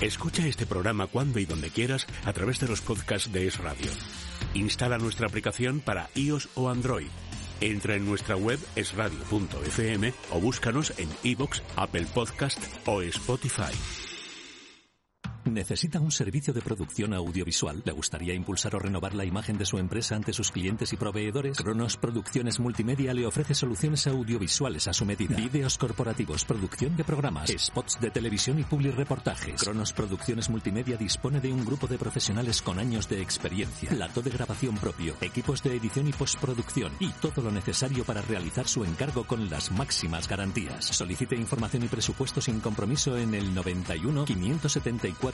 Escucha este programa cuando y donde quieras a través de los podcasts de Es Radio. Instala nuestra aplicación para iOS o Android. Entra en nuestra web esradio.fm o búscanos en iBox, Apple Podcast o Spotify. ¿Necesita un servicio de producción audiovisual? ¿Le gustaría impulsar o renovar la imagen de su empresa ante sus clientes y proveedores? Cronos Producciones Multimedia le ofrece soluciones audiovisuales a su medida. Vídeos corporativos, producción de programas, spots de televisión y publireportajes. Cronos Producciones Multimedia dispone de un grupo de profesionales con años de experiencia, plato de grabación propio, equipos de edición y postproducción y todo lo necesario para realizar su encargo con las máximas garantías. Solicite información y presupuesto sin compromiso en el 91 574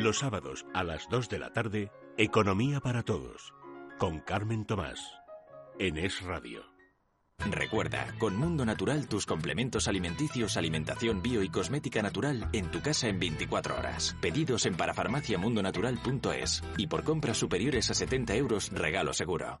Los sábados a las 2 de la tarde, Economía para Todos, con Carmen Tomás, en Es Radio. Recuerda, con Mundo Natural tus complementos alimenticios, alimentación bio y cosmética natural en tu casa en 24 horas. Pedidos en parafarmaciamundonatural.es y por compras superiores a 70 euros, regalo seguro.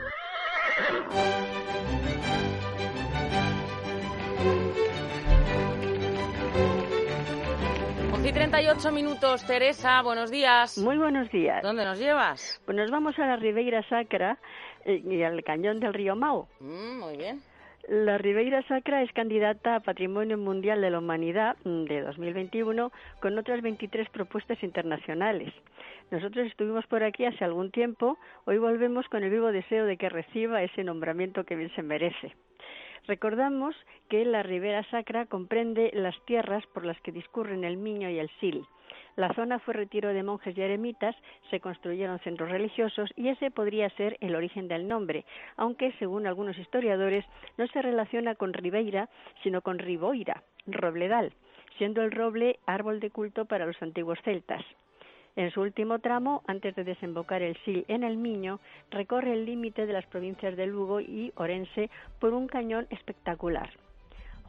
38 minutos, Teresa, buenos días. Muy buenos días. ¿Dónde nos llevas? Pues nos vamos a la Ribeira Sacra eh, y al cañón del río Mao. Mm, muy bien. La Ribeira Sacra es candidata a Patrimonio Mundial de la Humanidad mm, de 2021 con otras 23 propuestas internacionales. Nosotros estuvimos por aquí hace algún tiempo, hoy volvemos con el vivo deseo de que reciba ese nombramiento que bien se merece. Recordamos que la Ribera Sacra comprende las tierras por las que discurren el Miño y el Sil. La zona fue retiro de monjes y eremitas, se construyeron centros religiosos y ese podría ser el origen del nombre, aunque según algunos historiadores no se relaciona con Ribeira, sino con Riboira, robledal, siendo el roble árbol de culto para los antiguos celtas. En su último tramo, antes de desembocar el Sil en el Miño, recorre el límite de las provincias de Lugo y Orense por un cañón espectacular.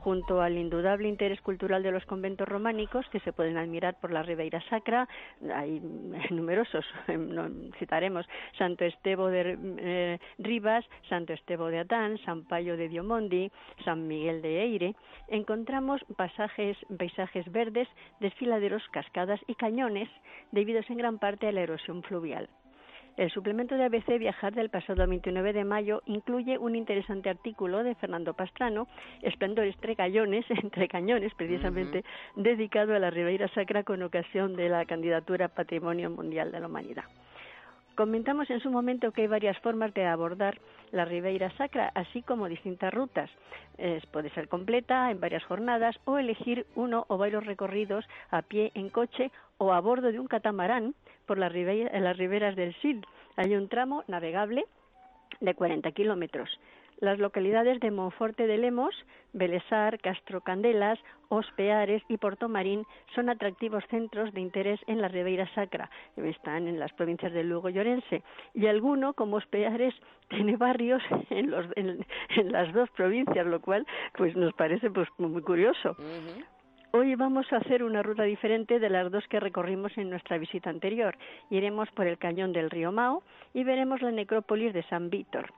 Junto al indudable interés cultural de los conventos románicos que se pueden admirar por la Ribeira Sacra, hay numerosos, citaremos Santo Estebo de eh, Rivas, Santo Estebo de Atán, San Payo de Diomondi, San Miguel de Eire, encontramos pasajes, paisajes verdes, desfiladeros, cascadas y cañones debidos en gran parte a la erosión fluvial. El suplemento de ABC Viajar del pasado 29 de mayo incluye un interesante artículo de Fernando Pastrano, Esplendores entre cañones, entre cañones precisamente, dedicado a la Ribeira Sacra con ocasión de la candidatura a Patrimonio Mundial de la Humanidad. Comentamos en su momento que hay varias formas de abordar la Ribeira Sacra, así como distintas rutas. puede ser completa, en varias jornadas, o elegir uno o varios recorridos a pie, en coche o a bordo de un catamarán por las, las riberas del Sil. Hay un tramo navegable de 40 kilómetros. Las localidades de Monforte de Lemos, Belesar, Castro Candelas, Ospeares y Portomarín son atractivos centros de interés en la Ribeira Sacra. Están en las provincias de Lugo y Orense. Y alguno, como Ospeares, tiene barrios en, los, en, las dos provincias, lo cual pues nos parece pues muy curioso. Hoy vamos a hacer una ruta diferente de las dos que recorrimos en nuestra visita anterior. Iremos por el cañón del río Mao y veremos la necrópolis de San Víctor,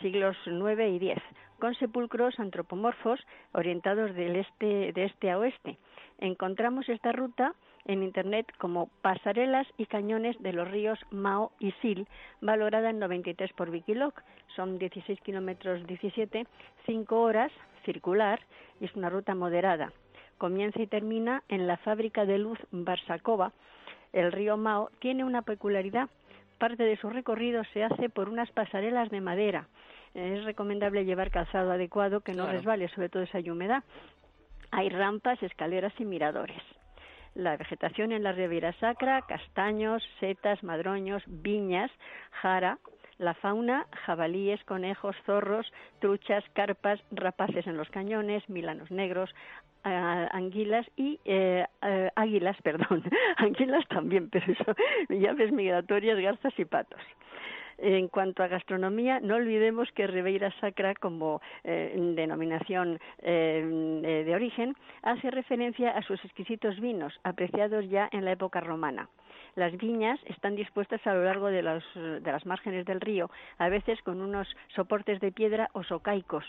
siglos IX y X, con sepulcros antropomorfos orientados del este, de este a oeste. Encontramos esta ruta en Internet como pasarelas y cañones de los ríos Mao y Sil, valorada en 93 por Wikiloc. Son 16 kilómetros 17, 5 horas circular y es una ruta moderada comienza y termina en la fábrica de luz Barsakova. El río Mao tiene una peculiaridad. Parte de su recorrido se hace por unas pasarelas de madera. Es recomendable llevar calzado adecuado que no resbale, sobre todo si hay humedad. Hay rampas, escaleras y miradores. La vegetación en la Riviera Sacra, castaños, setas, madroños, viñas, jara, la fauna, jabalíes, conejos, zorros, truchas, carpas, rapaces en los cañones, milanos negros, anguilas y eh, eh, águilas, perdón, anguilas también, pero eso, llaves migratorias, garzas y patos. En cuanto a gastronomía, no olvidemos que Ribeira Sacra, como eh, denominación de origen, hace referencia a sus exquisitos vinos, apreciados ya en la época romana. Las viñas están dispuestas a lo largo de, de las márgenes del río, a veces con unos soportes de piedra o socaicos.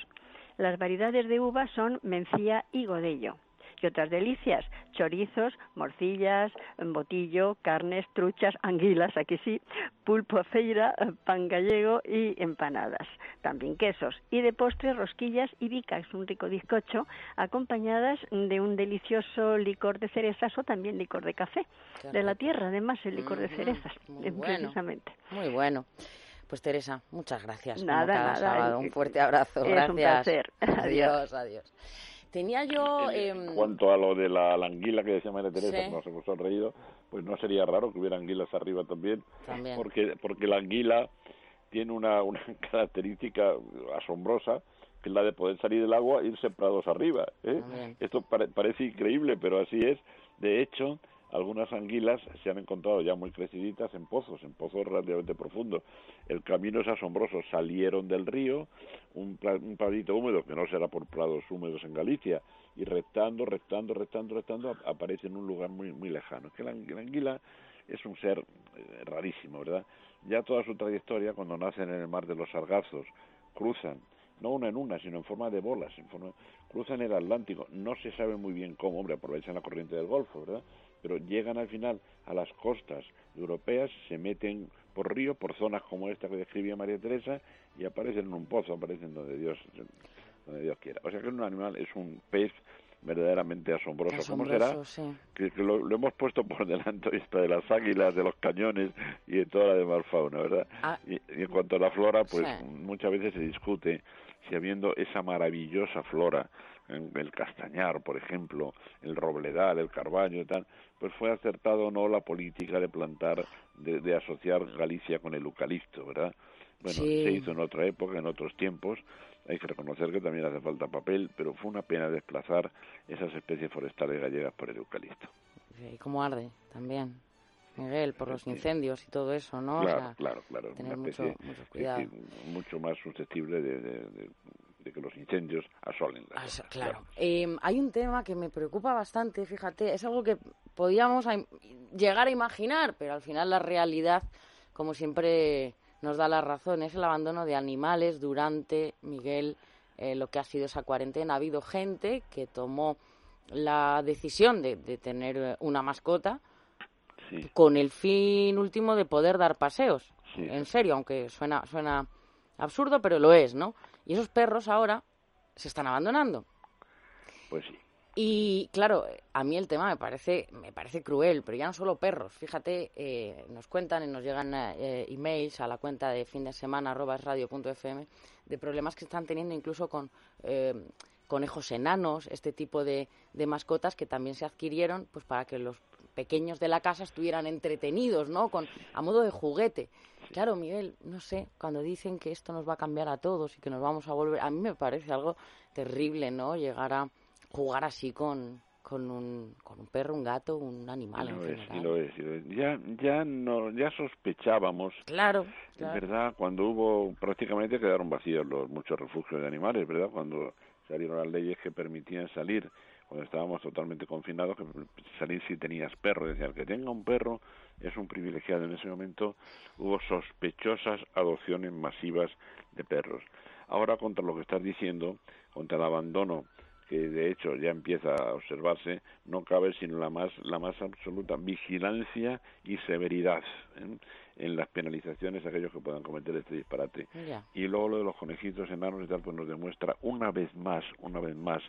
Las variedades de uva son mencía y godello. Y otras delicias, chorizos, morcillas, botillo, carnes, truchas, anguilas, aquí sí, pulpo feira, pan gallego y empanadas. También quesos. Y de postre, rosquillas y bicas, un rico bizcocho, acompañadas de un delicioso licor de cerezas o también licor de café. De la tierra, además, el licor de cerezas, Muy precisamente. Muy bueno. Pues Teresa, muchas gracias. Nada, nada. Sábado. Un fuerte abrazo. Es gracias. un placer. Adiós, adiós. Tenía yo. En Eh, cuanto a lo de la, la anguila que decía María Teresa, Sí. nos hemos sonreído, pues no sería raro que hubiera anguilas arriba también, También. porque porque la anguila tiene una, una característica asombrosa, que es la de poder salir del agua e irse prados arriba. ¿eh? Esto pare- parece increíble, pero así es. De hecho, algunas anguilas se han encontrado ya muy creciditas en pozos, en pozos relativamente profundos. El camino es asombroso. Salieron del río, un, un pradito húmedo, que no será por prados húmedos en Galicia, y rectando, rectando, rectando, rectando, ap- aparece en un lugar muy, muy lejano. Es que la anguila es un ser eh, rarísimo, ¿verdad? Ya toda su trayectoria, cuando nacen en el mar de los sargazos, cruzan, no una en una, sino en forma de bolas, en forma, cruzan el Atlántico, no se sabe muy bien cómo, hombre, aprovechan la corriente del Golfo, ¿verdad? Pero llegan al final a las costas europeas, se meten por río, por zonas como esta que describía María Teresa, y aparecen en un pozo, aparecen donde Dios, donde Dios quiera. O sea que es un animal, es un pez verdaderamente asombroso. ¿Cómo será? asombroso, sí. que, que lo, lo hemos puesto por delante de las águilas, de los cañones y de toda la demás fauna, ¿verdad? Ah. Y, y en cuanto a la flora, pues Sí. muchas veces se discute si habiendo esa maravillosa flora, el castañar, por ejemplo, el robledal, el carbaño y tal, pues fue acertado o no la política de plantar, de, de asociar Galicia con el eucalipto, ¿verdad? Bueno, Sí. se hizo en otra época, en otros tiempos, hay que reconocer que también hace falta papel, pero fue una pena desplazar esas especies forestales gallegas por el eucalipto. Y cómo arde también, Miguel, por los incendios y todo eso, ¿no? O Claro, sea, claro, claro. tener una mucho, especie mucho que- cuidado. que mucho más susceptible de, de- de de que los incendios asolen la zona. Claro. Eh, hay un tema que me preocupa bastante, fíjate, es algo que podíamos llegar a imaginar, pero al final la realidad, como siempre nos da la razón, es el abandono de animales durante, Miguel, eh, lo que ha sido esa cuarentena. Ha habido gente que tomó la decisión de, tener una mascota con el fin último de poder dar paseos. En serio, aunque suena, suena absurdo, pero lo es, ¿no? Y esos perros ahora se están abandonando. Pues sí. Y claro, a mí el tema me parece, me parece cruel, pero ya no solo perros. Fíjate, eh, nos cuentan y nos llegan eh, emails a la cuenta de fin de semana arroba radio.fm de problemas que están teniendo incluso con eh, conejos enanos, este tipo de, de, mascotas que también se adquirieron pues para que los pequeños de la casa estuvieran entretenidos, ¿no? Con, a modo de juguete. Claro, Miguel, no sé, cuando dicen que esto nos va a cambiar a todos y que nos vamos a volver, a mí me parece algo terrible, ¿no? Llegar a jugar así con, con un, con un perro, un gato, un animal en general. lo es, Ya, ya, no, ya sospechábamos, claro, ¿verdad? Cuando hubo, prácticamente quedaron vacíos los muchos refugios de animales, ¿verdad? Cuando salieron las leyes que permitían salir, cuando estábamos totalmente confinados, que salir si tenías perro. Decía, el que tenga un perro es un privilegiado. En ese momento hubo sospechosas adopciones masivas de perros. Ahora, contra lo que estás diciendo, contra el abandono que de hecho ya empieza a observarse, no cabe sino la más, la más absoluta vigilancia y severidad ¿eh? En las penalizaciones a aquellos que puedan cometer este disparate. Y luego lo de los conejitos enanos y tal, pues nos demuestra una vez más, una vez más,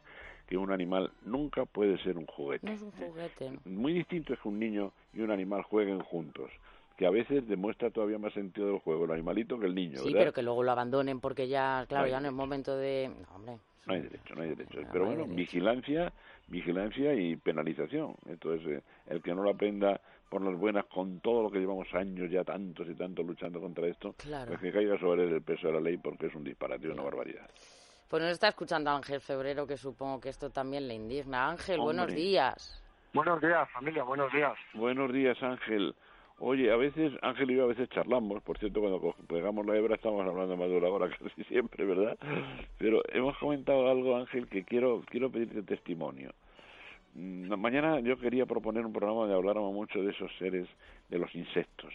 que un animal nunca puede ser un juguete. No es un juguete. Muy distinto es que un niño y un animal jueguen juntos que a veces demuestra todavía más sentido del juego el animalito que el niño. Sí, pero que luego lo abandonen porque ya, claro, ya no es momento de... hombre, no hay derecho, no hay derecho. Pero bueno, vigilancia, vigilancia y penalización. Entonces, eh, el que no lo aprenda por las buenas con todo lo que llevamos años ya tantos y tantos luchando contra esto, pues que caiga sobre el peso de la ley porque es un disparate, una barbaridad. Pues nos está escuchando Ángel Febrero, que supongo que esto también le indigna. Ángel, buenos días. Buenos días, familia, buenos días. Buenos días, Ángel. Oye, a veces, Ángel y yo a veces charlamos, por cierto, cuando pegamos la hebra estamos hablando más de una hora casi siempre, ¿verdad? Pero hemos comentado algo, Ángel, que quiero, quiero pedirte testimonio. Mm, mañana yo quería proponer un programa donde habláramos mucho de esos seres, de los insectos.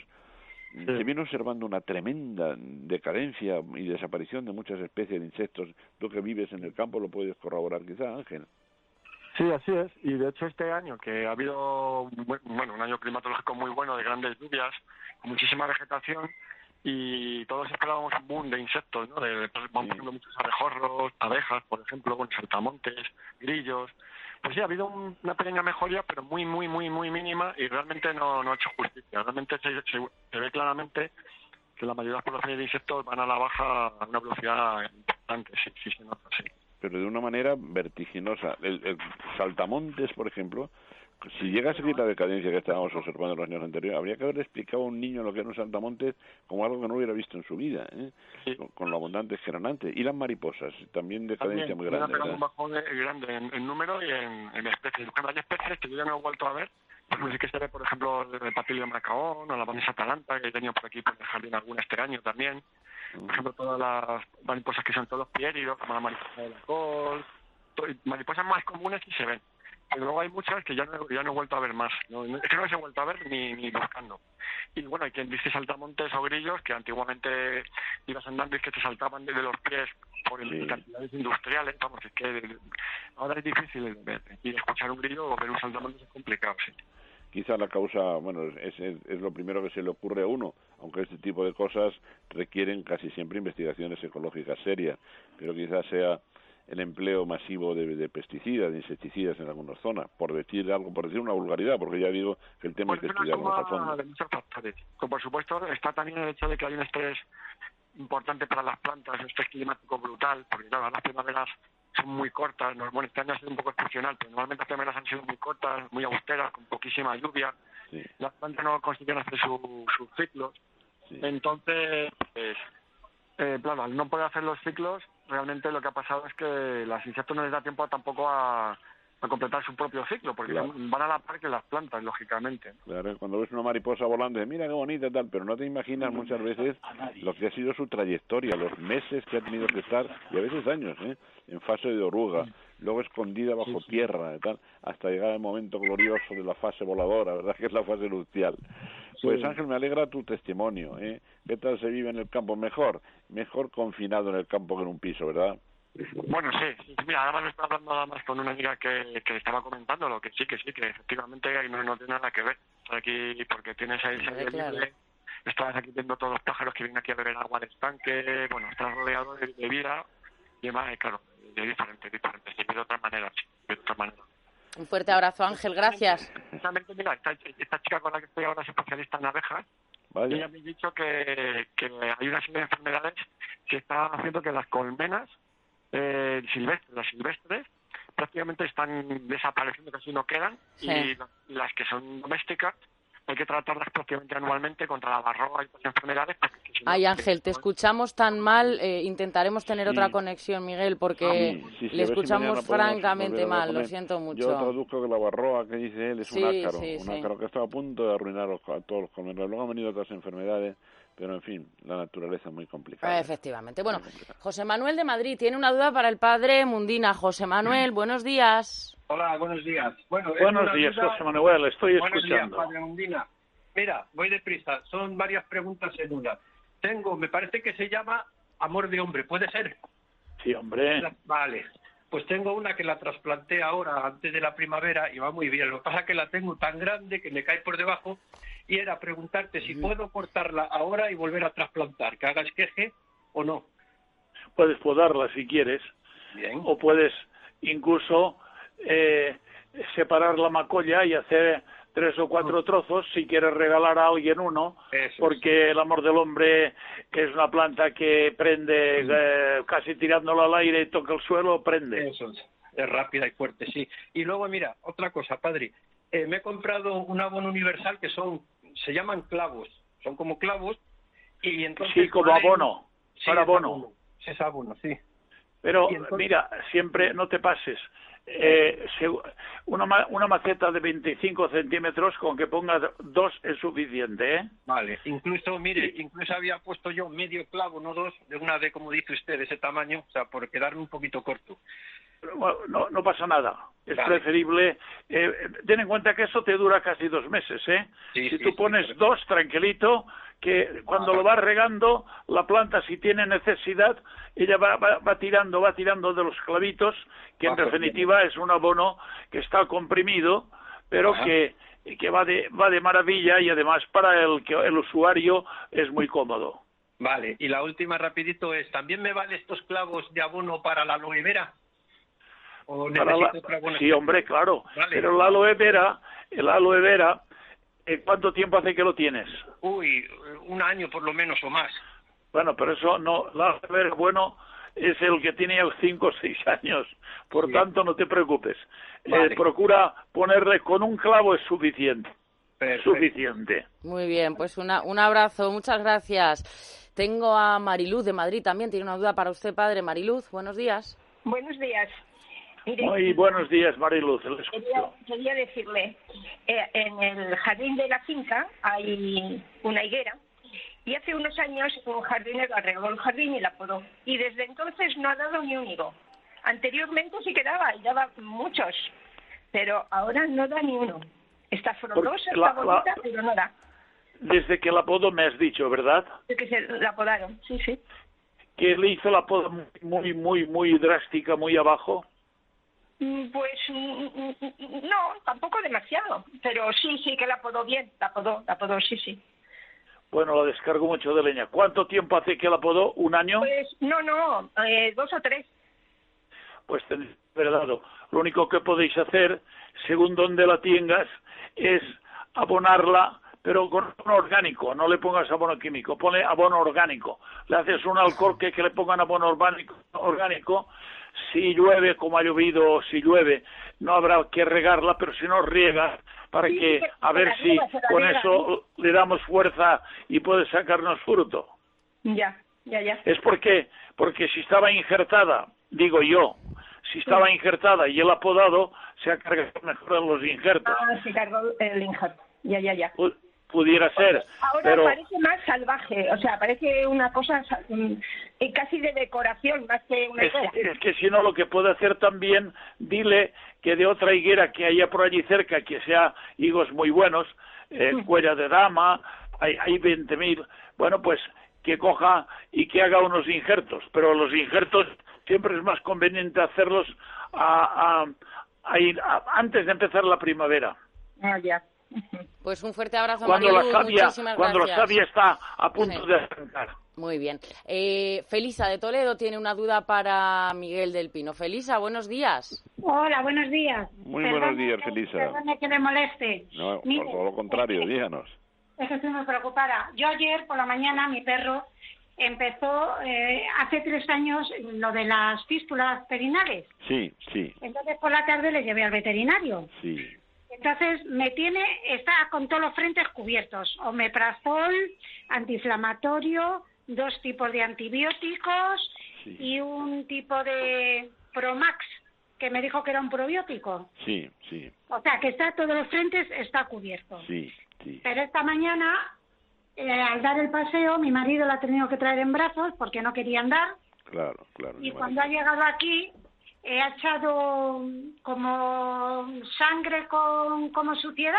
Se viene observando una tremenda decadencia y desaparición de muchas especies de insectos. Tú que vives en el campo lo puedes corroborar quizá, Ángel. Sí, así es. Y de hecho este año, que ha habido bueno un año climatológico muy bueno, de grandes lluvias, muchísima vegetación, y todos esperábamos un boom de insectos, ¿no? De, vamos muchos abejorros, abejas, por ejemplo, con saltamontes, grillos. Pues sí, ha habido una pequeña mejoría, pero muy, muy, muy, muy mínima y realmente no, no ha hecho justicia. Realmente se, se, ve claramente que la mayoría de las poblaciones de insectos van a la baja a una velocidad importante, sí, sí se nota, sí pero de una manera vertiginosa. El, saltamontes, por ejemplo, si llega a seguir la decadencia que estábamos observando en los años anteriores, habría que haber explicado a un niño lo que era un saltamontes como algo que no hubiera visto en su vida, ¿eh? con, lo abundantes que eran antes. Y las mariposas, también decadencia muy grande. Un bajón grande en, número y en, especies. hay especies que yo ya no he vuelto a ver, pues sí que se ve, por ejemplo, el papilio macaón o la vanessa atalanta, que he tenido por aquí por el jardín alguna este año también por ejemplo, todas las mariposas que son todos piéridos, como la mariposa de la col, mariposas más comunes y se ven. Pero luego hay muchas que ya no, ya no he vuelto a ver más. No, es que no las he vuelto a ver ni, ni buscando. Y bueno, hay quien dice saltamontes o grillos, que antiguamente ibas andando y que te saltaban desde los pies por el, cantidades industriales. Vamos, es que ahora es difícil ver. Y escuchar un grillo o ver un saltamontes es complicado, sí quizá la causa, bueno, es, es, lo primero que se le ocurre a uno, aunque este tipo de cosas requieren casi siempre investigaciones ecológicas serias, pero quizás sea el empleo masivo de, pesticidas, de insecticidas en algunas zonas, por decir algo, por decir una vulgaridad, porque ya digo que el tema es que estudiarlo a fondo. De muchos factores. por supuesto está también el hecho de que hay un estrés importante para las plantas, un estrés climático brutal, porque claro, las primaveras son muy cortas. Bueno, este año ha sido un poco excepcional, pero normalmente las primeras han sido muy cortas, muy austeras, con poquísima lluvia. Las plantas no consiguen hacer sus ciclos. Entonces, pues, eh, claro, al no poder hacer los ciclos, realmente lo que ha pasado es que las insectos no les da tiempo tampoco a, a completar su propio ciclo, porque van a la par que las plantas, lógicamente. Claro, cuando ves una mariposa volando, mira qué bonita y tal, pero no te imaginas muchas veces lo que ha sido su trayectoria, los meses que ha tenido que estar, y a veces años, ¿eh? en fase de oruga, luego escondida bajo tierra y tal, hasta llegar al momento glorioso de la fase voladora, ¿verdad? Que es la fase nupcial. Pues Ángel, me alegra tu testimonio, ¿eh? ¿Qué tal se vive en el campo? Mejor, mejor confinado en el campo que en un piso, ¿verdad? Bueno, sí, mira, ahora me estaba hablando nada más con una amiga que, que estaba comentando lo que sí, que sí, que efectivamente no, no tiene nada que ver aquí, porque tienes ahí el estás aquí viendo todos los pájaros que vienen aquí a beber agua del estanque, bueno, estás rodeado de, vida y demás, claro, de diferente, diferente, de otra manera, sí, de otra manera. Un fuerte abrazo, Ángel, gracias. Precisamente, mira, esta, esta, chica con la que estoy ahora es especialista en abejas, y ella me ha dicho que, que hay una serie de enfermedades que están haciendo que las colmenas eh, silvestres, las silvestres prácticamente están desapareciendo, casi no quedan, y las que son domésticas hay que tratarlas prácticamente anualmente contra la barroa y otras enfermedades. Ay, Ángel, te escuchamos tan mal. Eh, intentaremos tener otra conexión, Miguel, porque le escuchamos francamente mal. Lo siento mucho. Yo traduzco que la barroa que dice él es un ácaro. un ácaro que está a punto de arruinar a todos los colmenas. Luego han venido otras enfermedades pero en fin, la naturaleza es muy complicada. Efectivamente. Bueno, José Manuel de Madrid tiene una duda para el padre Mundina. José Manuel, buenos días. Hola, buenos días. Bueno, buenos días, José Manuel, estoy buenos escuchando. Días, padre Mundina. Mira, voy deprisa, son varias preguntas en una. Tengo, me parece que se llama Amor de Hombre, ¿puede ser? Sí, hombre. Vale. Pues tengo una que la trasplanté ahora, antes de la primavera, y va muy bien. Lo que pasa es que la tengo tan grande que me cae por debajo y era preguntarte si puedo cortarla ahora y volver a trasplantar, que haga esqueje o no. Puedes podarla si quieres, Bien. o puedes incluso eh, separar la macolla y hacer tres o cuatro trozos si quieres regalar a alguien uno, porque el amor del hombre es una planta que prende eh, casi tirándolo al aire y toca el suelo, prende. Eso es, es rápida y fuerte, sí. Y luego, mira, otra cosa, padre, eh, me he comprado un abono universal que son se llaman clavos, son como clavos y entonces... Sí, como abono, para abono. Es abono, sí. Pero mira, siempre no te pases. Eh, una, una maceta de 25 centímetros con que pongas dos es suficiente, ¿eh? Vale, incluso, mire, incluso había puesto yo medio clavo, no dos, de una de, como dice usted, de ese tamaño, o sea, por quedarme un poquito corto no, no pasa nada. Es preferible. Eh, ten en cuenta que eso te dura casi dos meses, ¿eh? si tú pones dos, tranquilito, que cuando lo vas regando, la planta, si tiene necesidad, ella va, va, tirando, va tirando de los clavitos, que en definitiva es un abono que está comprimido, pero que que va de va de maravilla y además para el que el usuario es muy cómodo. Vale, y la última rapidito es, ¿también me vale estos clavos de abono para la aloe vera? sí, hombre, claro. Pero el aloe vera, el aloe vera, ¿en ¿cuánto tiempo hace que lo tienes? Uy, un año por lo menos o más. Bueno, pero eso no, el aloe vera bueno es el que tiene cinco o seis años. Por tanto, no te preocupes. Eh, procura ponerle con un clavo es suficiente. Suficiente. Muy bien, pues una, un abrazo, muchas gracias. Tengo a Mariluz de Madrid también, tiene una duda para usted, padre. Mariluz, buenos días. Buenos días. Muy buenos días, Mariluz. Quería, quería, decirle, eh, en el jardín de la finca hay una higuera y hace unos años un jardinero arregló el jardín y la podó. Y desde entonces no ha dado ni un higo. Anteriormente sí que daba y daba muchos, pero ahora no da ni uno. Está frondosa, está bonita, pero no da. Desde que la podó me has dicho, ¿verdad? Desde que se la podaron, sí, sí. ¿Que le hizo la poda muy, muy, muy drástica, muy abajo? Mm, pues mm, mm, no, tampoco demasiado, pero sí, sí que la podó bien, la podó, la podó, sí, sí. Bueno, la descargo mucho de leña. ¿Cuánto tiempo hace que la podó? ¿Un año? Pues no, no, eh, dos o tres. Pues tenéis verdad. Lo único que podéis hacer, según donde la tengas, es abonarla, pero con abono orgánico. No le pongas abono químico, pone abono orgánico. Le haces un alcohol que, que le pongan abono orgánico, orgánico si llueve como ha llovido, si llueve, no habrá que regarla, pero si no riega, para que a ver si con eso le damos fuerza y puede sacarnos fruto. Ya, ya, ya. Es porque, porque si estaba injertada, digo yo, si estaba injertada y él ha podado, se ha cargado mejor en los injertos. Ah, se cargó el injerto. Ya, ya, ya. Pu- pudiera ser, Ahora pero parece más salvaje, o sea, parece una cosa sa- mm, eh, casi de decoración más que una es, higuera. es que si no lo que puede hacer también, dile que de otra higuera que haya por allí cerca, que sea higos muy buenos, eh, cuella de dama, hay, hay 20.000, bueno, pues que coja y que haga unos injertos, pero los injertos siempre es más conveniente hacerlos a- a- a ir- a- antes de empezar la primavera. Ah, ya. Pues un fuerte abrazo, Cuando la Marilu, savia, muchísimas cuando la gracias. savia está a punto Sí. de arrancar. Muy bien. Eh, Felisa de Toledo tiene una duda para Miguel del Pino. Felisa, buenos días. Hola, buenos días. Muy Perdone buenos días, que- Felisa. Perdone que me moleste. No, Mire, por todo lo contrario, díganos. Es que estoy muy preocupada. Yo ayer por la mañana, mi perro empezó eh, hace tres años lo de las fístulas perinales. Sí, sí, Entonces por la tarde le llevé al veterinario. sí. Entonces me tiene, está con todos los frentes cubiertos. Omeprazol, antiinflamatorio, dos tipos de antibióticos y un tipo de Promax que me dijo que era un probiótico. Sí, sí, O sea, que está todos los frentes está cubierto. sí, sí. Pero esta mañana, eh, al dar el paseo, mi marido la ha tenido que traer en brazos porque no quería andar. Claro, claro. Y cuando ha llegado aquí, ha echado como sangre con como suciedad.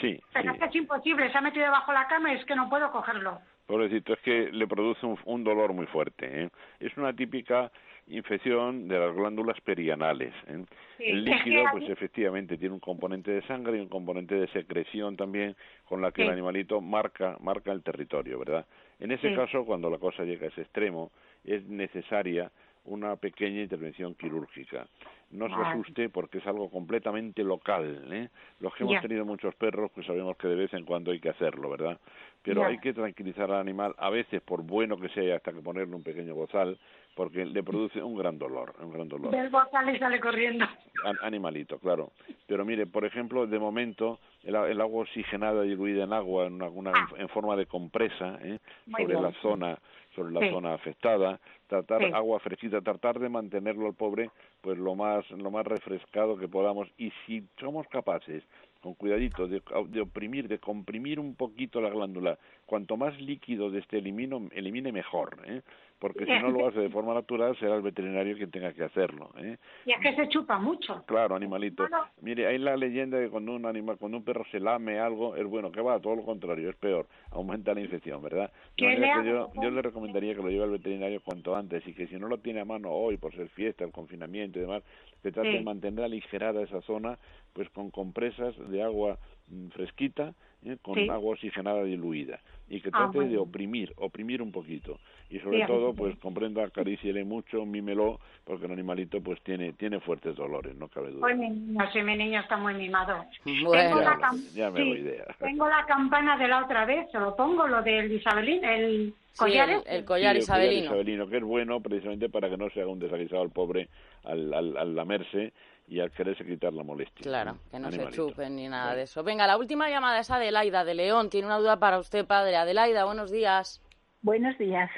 Sí, Pero es que es imposible, se ha metido debajo de la cama y es que no puedo cogerlo. Pobrecito, es que le produce un, un dolor muy fuerte. ¿eh? Es una típica infección de las glándulas perianales. ¿eh? Sí, El líquido, pues efectivamente tiene un componente de sangre y un componente de secreción también, con la que Sí. el animalito marca, marca el territorio, ¿verdad? En ese Sí. caso, cuando la cosa llega a ese extremo, es necesaria una pequeña intervención quirúrgica. No se asuste porque es algo completamente local. ¿eh? Los que hemos tenido muchos perros, pues sabemos que de vez en cuando hay que hacerlo, ¿verdad? Pero hay que tranquilizar al animal, a veces, por bueno que sea, hasta que ponerle un pequeño bozal, porque le produce un gran dolor, un gran dolor. Del bozal y sale corriendo. An- animalito, claro. Pero mire, por ejemplo, de momento, el, el agua oxigenada diluida en agua, en, una, una- en forma de compresa, ¿eh? Sobre bien. la zona sobre la Sí. zona afectada, tratar Sí. agua fresquita, tratar de mantenerlo al pobre pues lo más lo más refrescado que podamos y si somos capaces con cuidadito de, de oprimir, de comprimir un poquito la glándula, cuanto más líquido de este elimino, elimine mejor, ¿eh? porque si no lo hace de forma natural será el veterinario quien tenga que hacerlo. ¿eh? Y es que se chupa mucho. Claro, animalito. Mire, hay la leyenda de que cuando un animal, cuando un perro se lame algo, es bueno, que va, todo lo contrario, es peor, aumenta la infección, ¿verdad? De ¿Qué manera le que yo, le recomendaría que lo lleve al veterinario cuanto antes y que si no lo tiene a mano hoy por ser fiesta, el confinamiento y demás, que trate Sí. de mantener aligerada esa zona, pues con compresas de agua mm, fresquita, ¿eh? con Sí. agua oxigenada diluida y que Ah, trate de bueno. oprimir, oprimir un poquito y sobre Sí, todo sí. pues comprenda, acaríciele mucho, mímelo, porque el animalito pues tiene tiene fuertes dolores, no cabe duda. Pues mi niño, sí, mi niño está muy mimado. Tengo ya, la, ya me sí, idea. tengo la campana de la otra vez, se lo pongo, lo del Isabelín, el collar el- este. el collar Sí, el collar isabelino. isabelino, que es bueno precisamente para que no se haga un desaguisado al pobre al, al, al lamerse y al quererse quitar la molestia. Claro, que no Animalito. se chupen ni nada de eso. Venga, la última llamada es Adelaida de León. Tiene una duda para usted, padre. Adelaida, buenos días. Buenos días.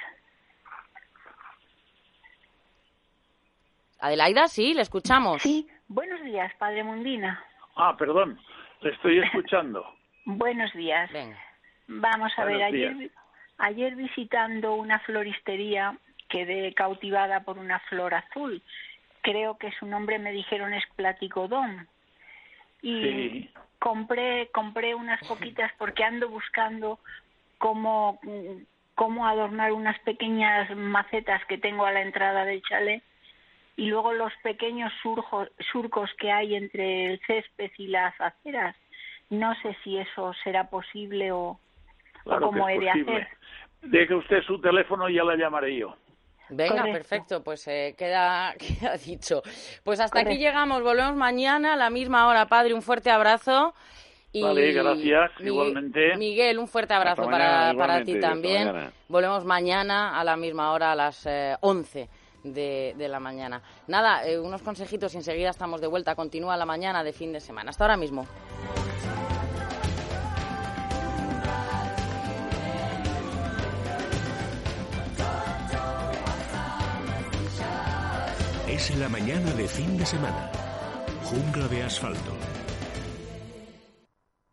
Adelaida, sí, le escuchamos. Sí, buenos días, Padre Mundina. Ah, perdón, le estoy escuchando. Buenos días. Vamos a ver, ayer, ayer visitando una floristería quedé cautivada por una flor azul. Creo que su nombre me dijeron es platicodón. Y Sí. compré compré unas poquitas porque ando buscando cómo cómo adornar unas pequeñas macetas que tengo a la entrada del chalet y luego los pequeños surjos- surcos que hay entre el césped y las aceras. No sé si eso será posible o, cómo he de hacer. Deje usted su teléfono y ya la llamaré yo. Venga, Correcto. perfecto, pues eh, queda, queda dicho. Pues hasta aquí llegamos, volvemos mañana a la misma hora, padre, un fuerte abrazo. Y Vale, gracias, Miguel- igualmente. Miguel, un fuerte abrazo para, para ti también. mañana. Volvemos mañana a la misma hora, a las eh, 11 de, de la mañana. Nada, eh, unos consejitos y enseguida estamos de vuelta. Continúa la mañana de fin de semana. Hasta ahora mismo. Es la mañana de fin de semana. Jungla de asfalto.